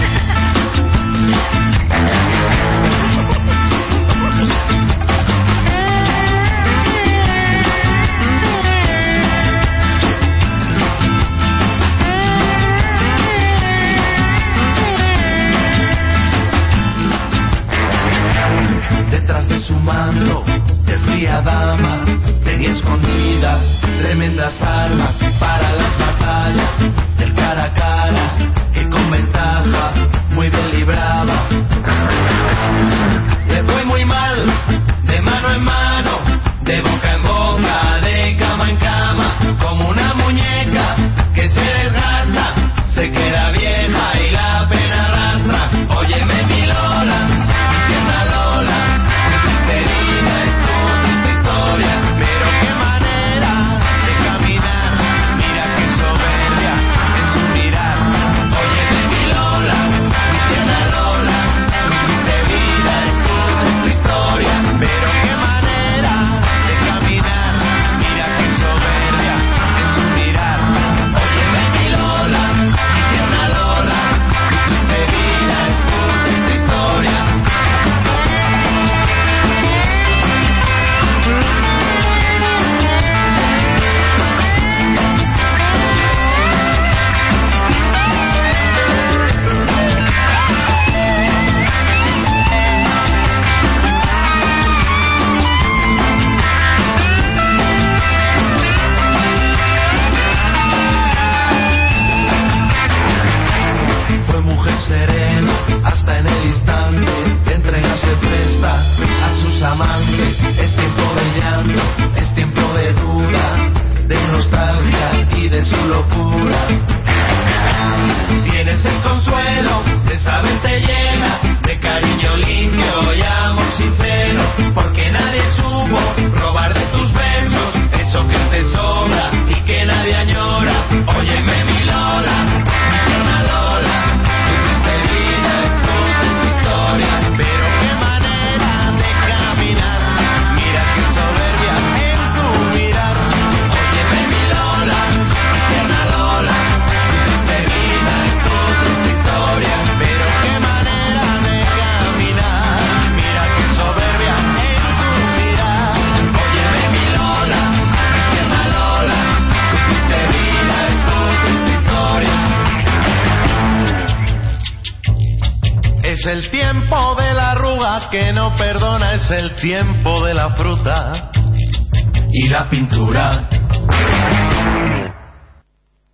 De su manto, de fría dama, tenía escondidas tremendas armas para las batallas del cara a cara, que con ventaja muy bien libraba. Le fue muy mal, de mano en mano, no perdona, es el tiempo de la fruta y la pintura.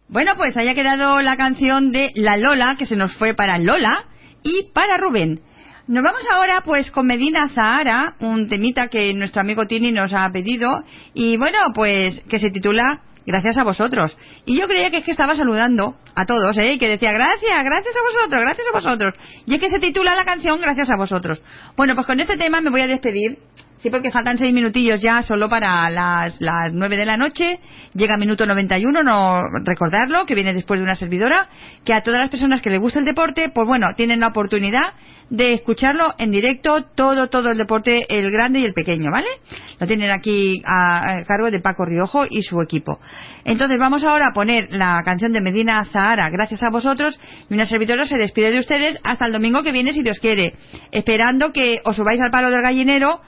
Bueno, pues haya quedado la canción de La Lola, que se nos fue para Lola y para Rubén. Nos vamos ahora pues con Medina Zahara, un temita que nuestro amigo Tini nos ha pedido y bueno, pues que se titula Gracias a vosotros. Y yo creía que es que estaba saludando a todos, ¿eh? Y que decía gracias, gracias a vosotros, gracias a vosotros. Y es que se titula la canción Gracias a vosotros. Bueno, pues con este tema me voy a despedir. Sí, porque faltan seis minutillos ya solo para las, las nueve de la noche. Llega minuto 91, no recordarlo, que viene después de una servidora. Que a todas las personas que les gusta el deporte, pues bueno, tienen la oportunidad de escucharlo en directo, todo, todo el deporte, el grande y el pequeño, ¿vale? Lo tienen aquí a, a cargo de Paco Riojo y su equipo. Entonces vamos ahora a poner la canción de Medina Zahara, gracias a vosotros, y una servidora se despide de ustedes hasta el domingo que viene, si Dios quiere, esperando que os subáis al palo del gallinero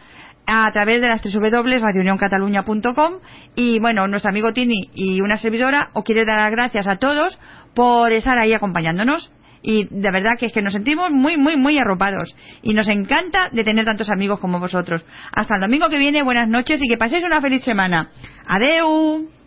a través de las www.radiounioncataluña.com y bueno, nuestro amigo Tini y una servidora os quiere dar las gracias a todos por estar ahí acompañándonos y de verdad que es que nos sentimos muy, muy, muy arropados y nos encanta de tener tantos amigos como vosotros. Hasta el domingo que viene, buenas noches y que paséis una feliz semana. Adeu.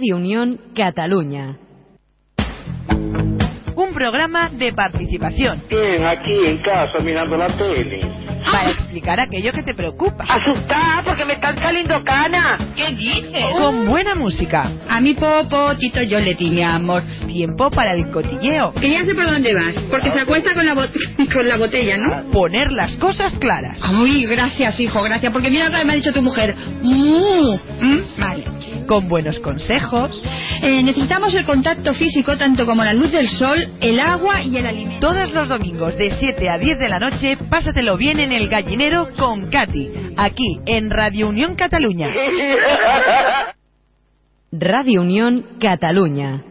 Radio Unión Cataluña. Un programa de participación. Bien, aquí en casa mirando la tele. Para explicar aquello que te preocupa. Asustada porque me están saliendo canas. ¿Qué dices? Con buena música. A mi popotito yo le di mi amor. Tiempo para el cotilleo. Que ya sé por dónde vas, porque se acuesta con la, bot- con la botella, ¿no? Poner las cosas claras. Uy, gracias, hijo, gracias, porque mira lo que me ha dicho tu mujer. Mm, mm, Vale. Con buenos consejos. Eh, necesitamos el contacto físico tanto como la luz del sol, el agua y el alimento. Todos los domingos de 7 a 10 de la noche, pásatelo bien en el gallinero con Katy. Aquí en Radio Unión Cataluña. Radio Unión Cataluña.